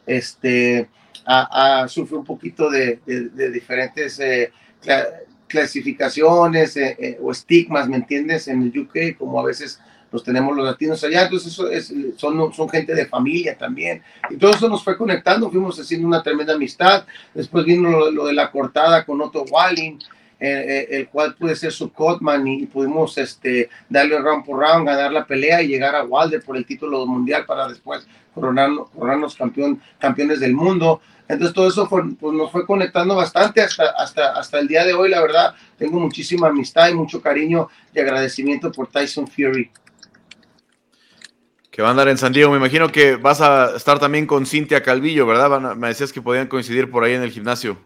este, sufre un poquito de, diferentes eh, clasificaciones eh, eh, o estigmas, ¿me entiendes? En el UK, como a veces los tenemos los latinos allá, entonces eso es, son, son gente de familia también. Y todo eso nos fue conectando, fuimos haciendo una tremenda amistad. Después vino lo, de la cortada con Otto Walling, el cual pude ser su cotman y, pudimos este, darle round por round, ganar la pelea y llegar a Wilder por el título mundial para después coronarnos, coronarnos campeón, campeones del mundo. Entonces todo eso pues, nos fue conectando bastante hasta, hasta, hasta el día de hoy. La verdad, tengo muchísima amistad y mucho cariño y agradecimiento por Tyson Fury. Que va a andar en San Diego. Me imagino que vas a estar también con Cintia Calvillo, ¿verdad? Me decías que podían coincidir por ahí en el gimnasio.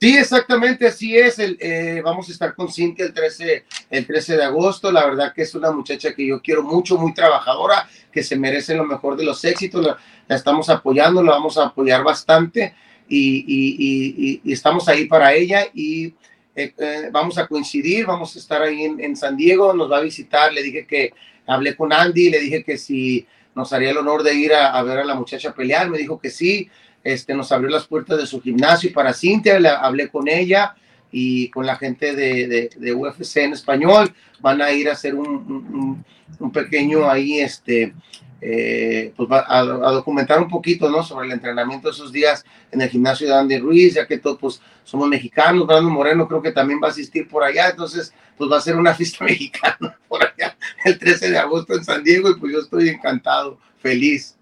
Sí, exactamente, así es. El, eh, vamos a estar con Cintia el 13, el 13 de agosto. La verdad que es una muchacha que yo quiero mucho, muy trabajadora, que se merece lo mejor de los éxitos. La, estamos apoyando, la vamos a apoyar bastante y, estamos ahí para ella y eh, eh, vamos a coincidir, vamos a estar ahí en, San Diego, nos va a visitar. Le dije que hablé con Andy, le dije que si nos haría el honor de ir a ver a la muchacha pelear, me dijo que sí este, nos abrió las puertas de su gimnasio para Cintia, le hablé con ella y con la gente de, de, UFC en español, van a ir a hacer un, un, pequeño ahí, este, eh, pues a, documentar un poquito, ¿no? Sobre el entrenamiento de esos días en el gimnasio de Andy Ruiz, ya que todos pues, somos mexicanos, Brando Moreno creo que también va a asistir por allá, entonces pues va a ser una fiesta mexicana por allá el 13 de agosto en San Diego y pues yo estoy encantado, feliz.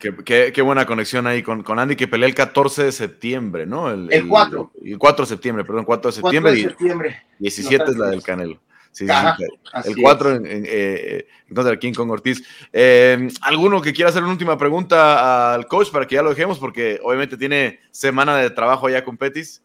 Qué, buena conexión ahí con, con, Andy, que pelea el 14 de septiembre, ¿no? El, 4. El, 4 de septiembre, perdón, 4 de septiembre. 4 de septiembre. Y 17 es la del Canelo. Sí, el 4 en, en, eh, entonces King Kong Ortiz. Eh, ¿Alguno que quiera hacer una última pregunta al coach para que ya lo dejemos? Porque obviamente tiene semana de trabajo allá con Petis.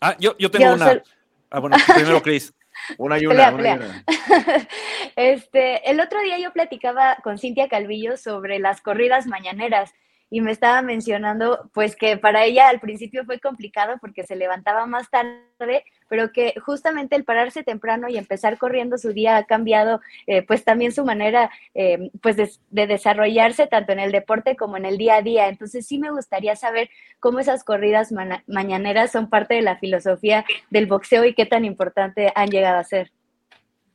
Ah, yo, yo tengo una. Ah, bueno, primero Chris. Una y una, una, Este, el otro día yo platicaba con Cintia Calvillo sobre las corridas mañaneras y me estaba mencionando pues que para ella al principio fue complicado porque se levantaba más tarde, pero que justamente el pararse temprano y empezar corriendo su día ha cambiado eh, pues también su manera eh, pues de, desarrollarse tanto en el deporte como en el día a día. Entonces sí me gustaría saber cómo esas corridas mañaneras son parte de la filosofía del boxeo y qué tan importante han llegado a ser.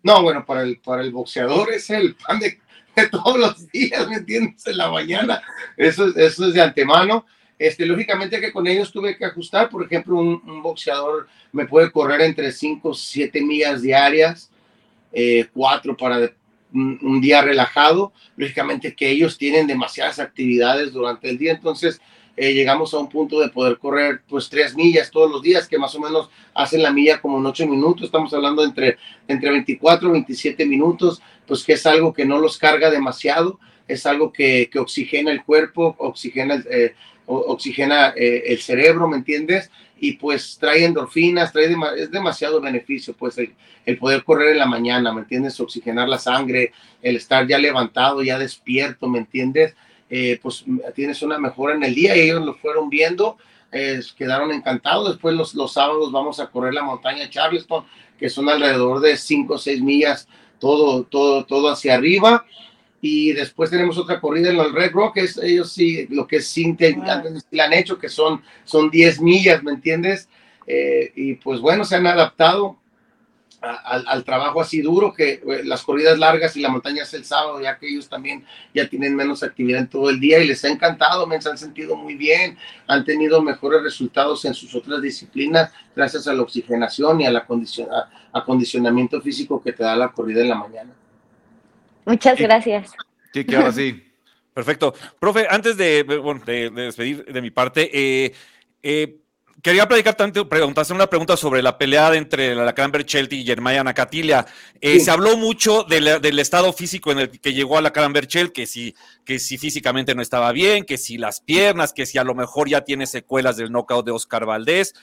No, bueno, para el, para el boxeador es el pan de todos los días, ¿me entiendes? En la mañana. Eso, eso es de antemano. Este, lógicamente que con ellos tuve que ajustar. Por ejemplo, un, boxeador me puede correr entre 5, 7 millas diarias, eh, 4 para un, día relajado. Lógicamente que ellos tienen demasiadas actividades durante el día. Entonces, eh, llegamos a un punto de poder correr pues tres millas todos los días, que más o menos hacen la milla como en ocho minutos, estamos hablando entre, entre 24 y 27 minutos, pues que es algo que no los carga demasiado, es algo que, oxigena el cuerpo, oxigena, eh, oxigena eh, el cerebro, ¿me entiendes? Y pues trae endorfinas, trae es demasiado beneficio, pues el, poder correr en la mañana, ¿me entiendes? Oxigenar la sangre, el estar ya levantado, ya despierto, ¿me entiendes? Eh, pues tienes una mejora en el día y ellos lo fueron viendo, quedaron encantados. Después los, los sábados vamos a correr la montaña Charleston, que son alrededor de 5 o 6 millas, todo, todo, todo hacia arriba. Y después tenemos otra corrida en los Red Rock, es, ellos sí, lo que sí la han hecho, que son, son 10 millas, ¿me entiendes? Eh, y pues bueno, se han adaptado al, trabajo así duro, que eh, las corridas largas y la montaña es el sábado, ya que ellos también ya tienen menos actividad en todo el día y les ha encantado, me han sentido muy bien, han tenido mejores resultados en sus otras disciplinas gracias a la oxigenación y al acondicionamiento físico que te da la corrida en la mañana. Muchas gracias. Sí, que ahora sí. Perfecto. Profe, antes de, de, despedir de mi parte, eh, eh, Quería platicar tanto, preguntarse una pregunta sobre la pelea entre la Cranberry Shelty y Germaya Nakatilia. Eh, se habló mucho del, estado físico en el que llegó a la Cranberry Shelty, que si, que si físicamente no estaba bien, que si las piernas, que si a lo mejor ya tiene secuelas del knockout de Oscar Valdés.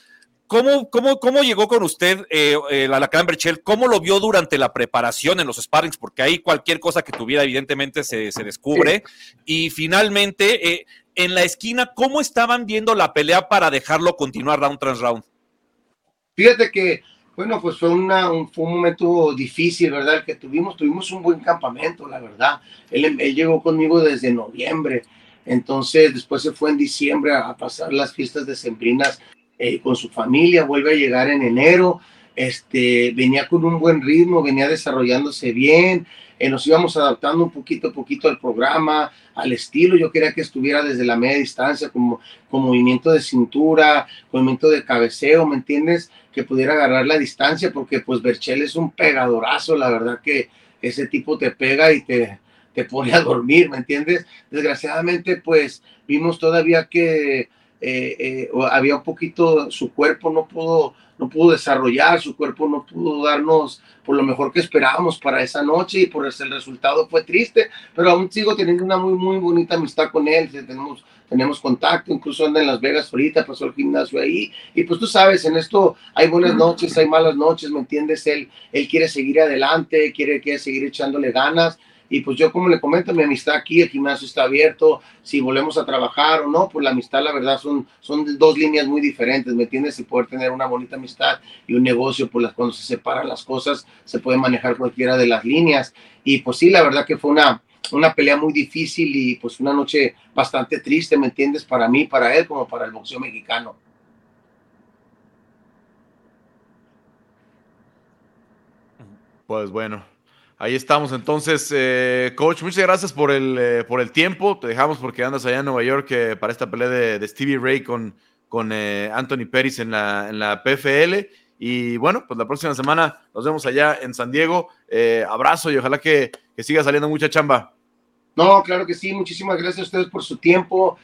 ¿Cómo, cómo, cómo llegó con usted eh, eh, a la Cranberry Shelty? ¿Cómo lo vio durante la preparación en los sparrings? Porque ahí cualquier cosa que tuviera, evidentemente, se, descubre. Y finalmente, en la esquina, ¿cómo estaban viendo la pelea para dejarlo continuar round tras round? Fíjate que, bueno, pues fue, una, un, fue un momento difícil, ¿verdad? El que tuvimos, tuvimos un buen campamento, la verdad. Él, llegó conmigo desde noviembre, entonces después se fue en diciembre a, pasar las fiestas decembrinas eh, con su familia, vuelve a llegar en enero, este, venía con un buen ritmo, venía desarrollándose bien, eh, nos íbamos adaptando un poquito a poquito al programa, al estilo. Yo quería que estuviera desde la media distancia, como con movimiento de cintura, movimiento de cabeceo, ¿me entiendes? Que pudiera agarrar la distancia, porque pues Berchel es un pegadorazo, la verdad que ese tipo te pega y te, te pone a dormir, ¿me entiendes? Desgraciadamente, pues vimos todavía que eh, eh, había un poquito, su cuerpo no pudo, no pudo desarrollar, su cuerpo no pudo darnos por lo mejor que esperábamos para esa noche y por eso el resultado fue triste, pero aún sigo teniendo una muy, muy bonita amistad con él, tenemos, tenemos contacto, incluso anda en Las Vegas ahorita, pasó el gimnasio ahí, y pues tú sabes, en esto hay buenas noches, hay malas noches, ¿me entiendes? Él, él quiere seguir adelante, quiere, quiere seguir echándole ganas, y pues yo, como le comento, mi amistad aquí, el gimnasio está abierto, si volvemos a trabajar o no, pues la amistad, la verdad, son, son dos líneas muy diferentes, ¿me entiendes? Y poder tener una bonita amistad y un negocio, pues cuando se separan las cosas, se puede manejar cualquiera de las líneas. Y pues sí, la verdad que fue una, una pelea muy difícil y pues una noche bastante triste, ¿me entiendes? Para mí, para él, como para el boxeo mexicano. Pues bueno, Ahí estamos entonces, eh, coach. Muchas gracias por el, eh, por el tiempo. Te dejamos porque andas allá en Nueva York eh, para esta pelea de, Stevie Ray con, con Anthony Pérez en la, en la PFL. Y bueno, pues la próxima semana nos vemos allá en San Diego. abrazo y ojalá que, que, siga saliendo mucha chamba. No, claro que sí. Muchísimas gracias a ustedes por su tiempo.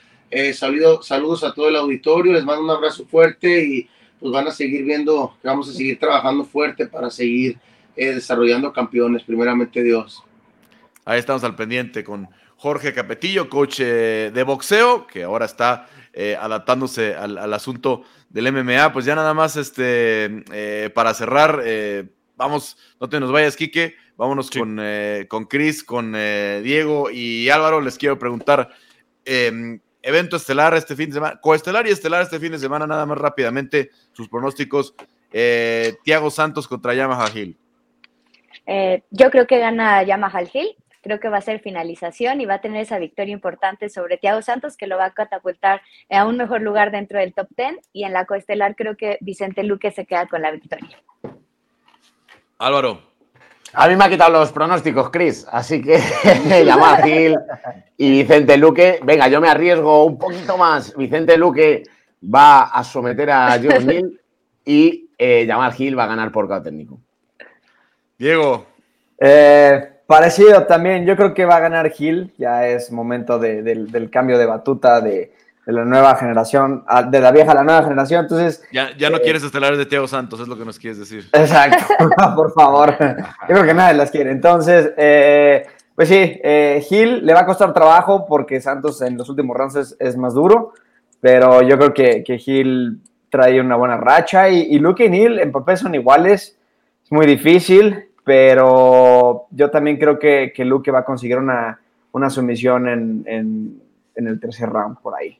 Saludo, saludos a todo el auditorio. Les mando un abrazo fuerte y pues van a seguir viendo vamos a seguir trabajando fuerte para seguir eh, desarrollando campeones, primeramente Dios. Ahí estamos al pendiente con Jorge Capetillo, coach eh, de boxeo, que ahora está eh, adaptándose al, asunto del MMA. Pues ya nada más este, para cerrar, vamos, no te nos vayas, Quique, vámonos con, con Chris, con Diego y Álvaro. Les quiero preguntar, em, evento estelar este fin de semana, coestelar y estelar este fin de semana, nada más rápidamente, sus pronósticos. Tiago Santos contra Yamaha Hill. Eh, yo creo que gana Yamaha Hill, creo que va a ser finalización y va a tener esa victoria importante sobre Thiago Santos que lo va a catapultar a un mejor lugar dentro del top 10 y en la coestelar creo que Vicente Luque se queda con la victoria. Álvaro. A mí me ha quitado los pronósticos, Chris, así que Yamaha Gil y Vicente Luque. Venga, yo me arriesgo un poquito más. Vicente Luque va a someter a John Hill y eh, Yamal Gil va a ganar por cada técnico. Diego. Eh, parecido también, yo creo que va a ganar Gil, ya es momento del, cambio de batuta de, de la nueva generación, de la vieja a la nueva generación. Entonces. Ya, ya no eh, quieres estelares de Teo Santos, es lo que nos quieres decir. Exacto, por favor. Yo creo que nadie las quiere. Entonces, eh, pues sí, eh, Gil le va a costar trabajo porque Santos en los últimos rounds es, más duro, pero yo creo que, que Gil trae una buena racha y, y Luke y Neil en papel son iguales. Es muy difícil, pero yo también creo que, que Luke va a conseguir una, una sumisión en, en, en el tercer round por ahí.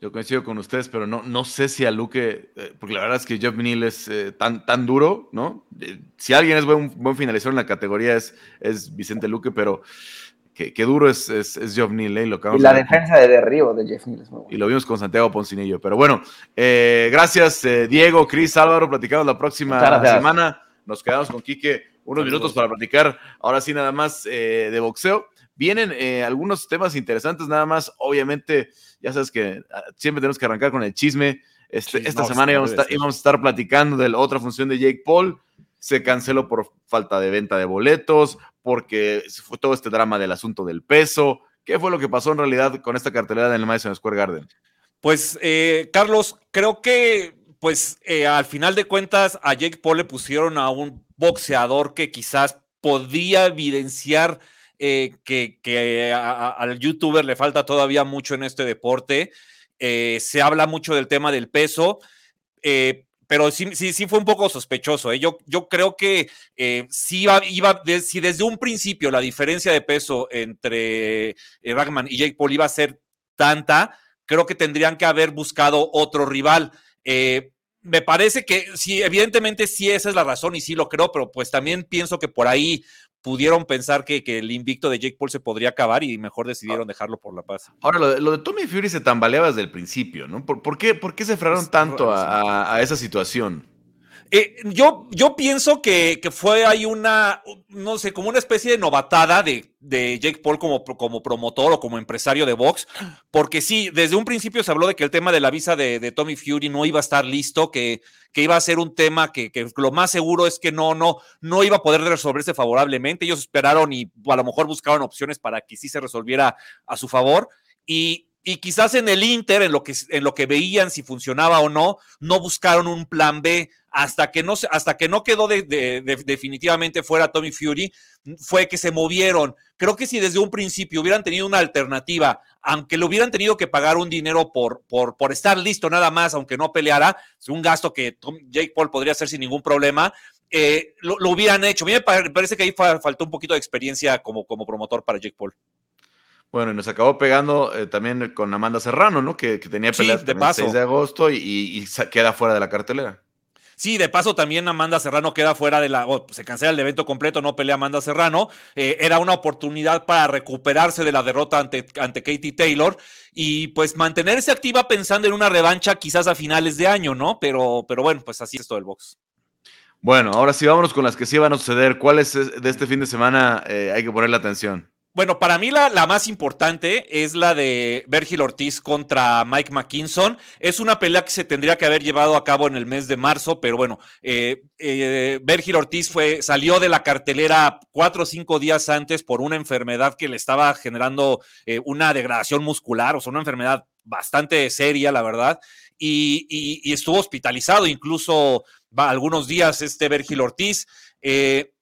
Yo coincido con ustedes, pero no, no sé si a Luque, eh, porque la verdad es que Jeff Neal es eh, tan, tan duro, ¿no? Eh, si alguien es buen, buen finalizador en la categoría es, es Vicente Luque, pero qué, duro es, es, Jeff Neal. ¿eh? Lo y la defensa de derribo de Jeff Neal es muy Y lo vimos con Santiago Poncinillo. Pero bueno, gracias Diego, Cris, Álvaro, platicamos la próxima semana. Nos quedamos con Quique unos minutos para platicar, ahora sí nada más de boxeo. Vienen algunos temas interesantes, nada más, obviamente ya sabes que ah, siempre tenemos que arrancar con el chisme. Este, esta semana íbamos, a estar platicando de la otra función de Jake Paul. Se canceló por falta de venta de boletos, porque fue todo este drama del asunto del peso. ¿Qué fue lo que pasó en realidad con esta cartelera del Madison Square Garden? Pues, eh, Carlos, creo que pues eh, al final de cuentas a Jake Paul le pusieron a un boxeador que quizás podía evidenciar eh, que, al youtuber le falta todavía mucho en este deporte. Eh, se habla mucho del tema del peso, pero sí, sí, sí fue un poco sospechoso. Yo, yo creo que sí iba, iba si desde un principio la diferencia de peso entre Ragman y Jake Paul iba a ser tanta, creo que tendrían que haber buscado otro rival me parece que sí, evidentemente sí, esa es la razón y sí lo creo, pero pues también pienso que por ahí pudieron pensar que, el invicto de Jake Paul se podría acabar y mejor decidieron dejarlo por la paz. Ahora, lo de, Tommy Fury se tambaleaba desde el principio, ¿no? ¿Por, qué, por qué, se frenaron tanto a, esa situación? Eh, yo, yo pienso que, fue ahí una, no sé, como una especie de novatada de, de, Jake Paul como, como promotor o como empresario de box, porque sí, desde un principio se habló de que el tema de la visa de, Tommy Fury no iba a estar listo, que, que iba a ser un tema que, que, lo más seguro es que no, no, no iba a poder resolverse favorablemente. Ellos esperaron y a lo mejor buscaron opciones para que sí se resolviera a su favor. Y, y quizás en el Inter, en lo que, en lo que veían si funcionaba o no, no buscaron un plan B hasta que no, hasta que no quedó de, definitivamente fuera Tommy Fury, fue que se movieron. Creo que si desde un principio hubieran tenido una alternativa, aunque le hubieran tenido que pagar un dinero por, por, estar listo nada más, aunque no peleara, es un gasto que Jake Paul podría hacer sin ningún problema, eh, lo, hubieran hecho. Me parece que ahí faltó un poquito de experiencia como, como promotor para Jake Paul. Bueno, y nos acabó pegando eh, también con Amanda Serrano, ¿no? Que, tenía peleas de el 6 de agosto y, queda fuera de la cartelera. Sí, de paso también Amanda Serrano queda fuera de la. se cancela el evento completo, no pelea Amanda Serrano. Eh, era una oportunidad para recuperarse de la derrota ante, ante Katie Taylor y pues mantenerse activa pensando en una revancha quizás a finales de año, ¿no? Pero, pero bueno, pues así es todo el box. Bueno, ahora sí vámonos con las que sí van a suceder. ¿Cuáles de este fin de semana eh, hay que ponerle atención? Bueno, para mí la, más importante es la de Vergil Ortiz contra Mike McKinson. Es una pelea que se tendría que haber llevado a cabo en el mes de marzo, pero bueno, eh, eh Ortiz fue, salió de la cartelera cuatro o cinco días antes por una enfermedad que le estaba generando eh, una degradación muscular, o sea, una enfermedad bastante seria, la verdad, y, estuvo hospitalizado incluso va, algunos días este Vergil Ortiz. Eh,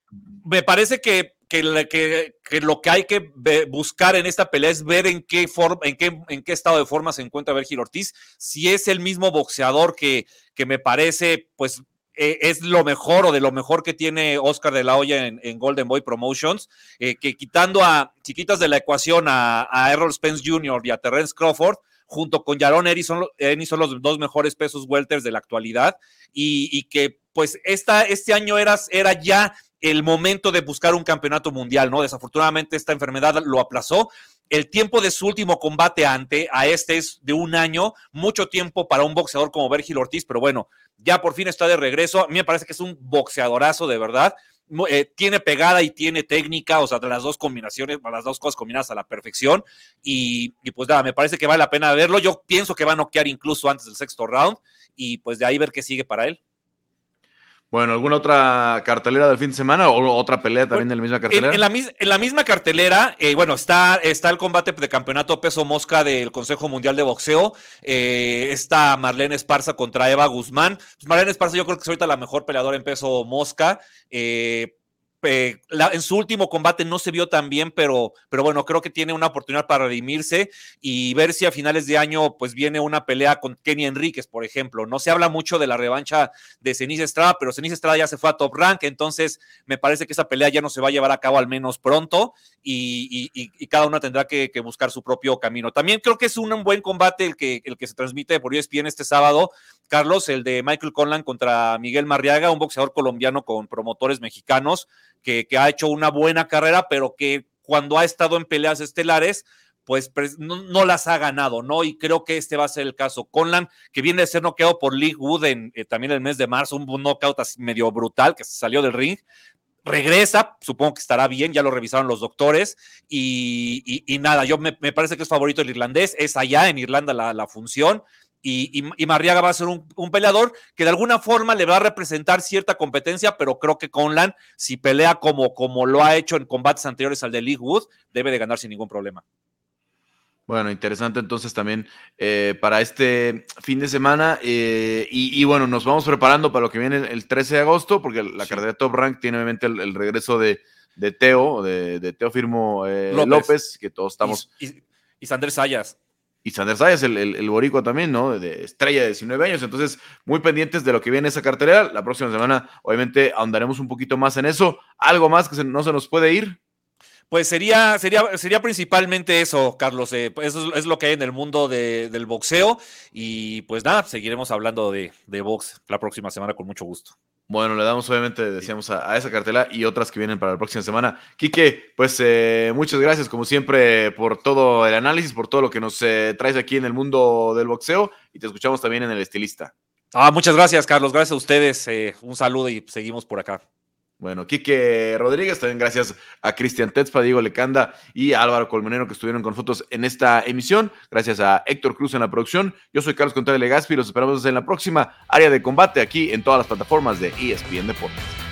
me parece que que, que, lo que hay que buscar en esta pelea es ver en qué, forma, en qué, en qué estado de forma se encuentra Vergil Ortiz, si es el mismo boxeador que, me parece, pues e, es lo mejor o de lo mejor que tiene Oscar de la Hoya en, Golden Boy Promotions, eh, que quitando a chiquitas de la ecuación a, Errol Spence Jr. y a Terence Crawford, junto con Jaron Eri son, son los dos mejores pesos welters de la actualidad y, y que pues esta, este año era, era ya el momento de buscar un campeonato mundial, ¿no? Desafortunadamente esta enfermedad lo aplazó. El tiempo de su último combate ante a este es de un año, mucho tiempo para un boxeador como Vergil Ortiz, pero bueno, ya por fin está de regreso. A mí me parece que es un boxeadorazo de verdad. Eh, tiene pegada y tiene técnica, o sea, las dos combinaciones, las dos cosas combinadas a la perfección. Y, y, pues nada, me parece que vale la pena verlo. Yo pienso que va a noquear incluso antes del sexto round y pues de ahí ver qué sigue para él. Bueno, ¿alguna otra cartelera del fin de semana o otra pelea también de la misma cartelera? En, la, misma cartelera, eh, bueno, está, está el combate de campeonato peso mosca del Consejo Mundial de Boxeo. Eh, está Marlene Esparza contra Eva Guzmán. Pues Marlene Esparza yo creo que es ahorita la mejor peleadora en peso mosca. Eh, en su último combate no se vio tan bien, pero, pero bueno, creo que tiene una oportunidad para redimirse y ver si a finales de año pues viene una pelea con Kenny Enríquez, por ejemplo. No se habla mucho de la revancha de Ceniza Estrada, pero Ceniza Estrada ya se fue a Top Rank, entonces me parece que esa pelea ya no se va a llevar a cabo al menos pronto y, cada uno tendrá que, buscar su propio camino. También creo que es un, buen combate el que, el que se transmite por ESPN este sábado, Carlos, el de Michael Conlan contra Miguel Marriaga, un boxeador colombiano con promotores mexicanos que, ha hecho una buena carrera, pero que cuando ha estado en peleas estelares, pues no, las ha ganado, ¿no? Y creo que este va a ser el caso. Conlan, que viene de ser noqueado por Lee Wood en, eh, también el mes de marzo, un, knockout así medio brutal que se salió del ring. Regresa, supongo que estará bien, ya lo revisaron los doctores. Y, nada, yo me, parece que es favorito el irlandés, es allá en Irlanda la, la función. Y, y, Marriaga va a ser un, peleador que de alguna forma le va a representar cierta competencia, pero creo que Conlan, si pelea como, como lo ha hecho en combates anteriores al de Lee Wood, debe de ganar sin ningún problema. Bueno, interesante entonces también eh, para este fin de semana. Eh, y, bueno, nos vamos preparando para lo que viene el 13 de agosto, porque la carrera de Top Rank tiene obviamente el, regreso de, Teo, de, Teo Firmo eh, López. que todos estamos. Y, y Sander Sayas y Sander Sayas, el, el, boricua también, ¿no? De estrella de 19 años. Entonces, muy pendientes de lo que viene esa cartelera. La próxima semana, obviamente, ahondaremos un poquito más en eso. ¿Algo más que no se nos puede ir? Pues sería, sería, sería principalmente eso, Carlos. Eh, eso es, lo que hay en el mundo del boxeo. Y pues nada, seguiremos hablando de, de box la próxima semana con mucho gusto. Bueno, le damos obviamente, decíamos, a, esa cartela y otras que vienen para la próxima semana. Quique, pues eh, muchas gracias como siempre por todo el análisis, por todo lo que nos eh, traes aquí en el mundo del boxeo y te escuchamos también en el estilista. Ah, muchas gracias, Carlos. Gracias a ustedes. Eh, un saludo y seguimos por acá. Bueno, Quique Rodríguez, también gracias a Cristian Tetzpa, Diego Lecanda y a Álvaro Colmenero que estuvieron con nosotros en esta emisión. Gracias a Héctor Cruz en la producción. Yo soy Carlos Contreras Legaspi y los esperamos en la próxima área de combate aquí en todas las plataformas de ESPN Deportes.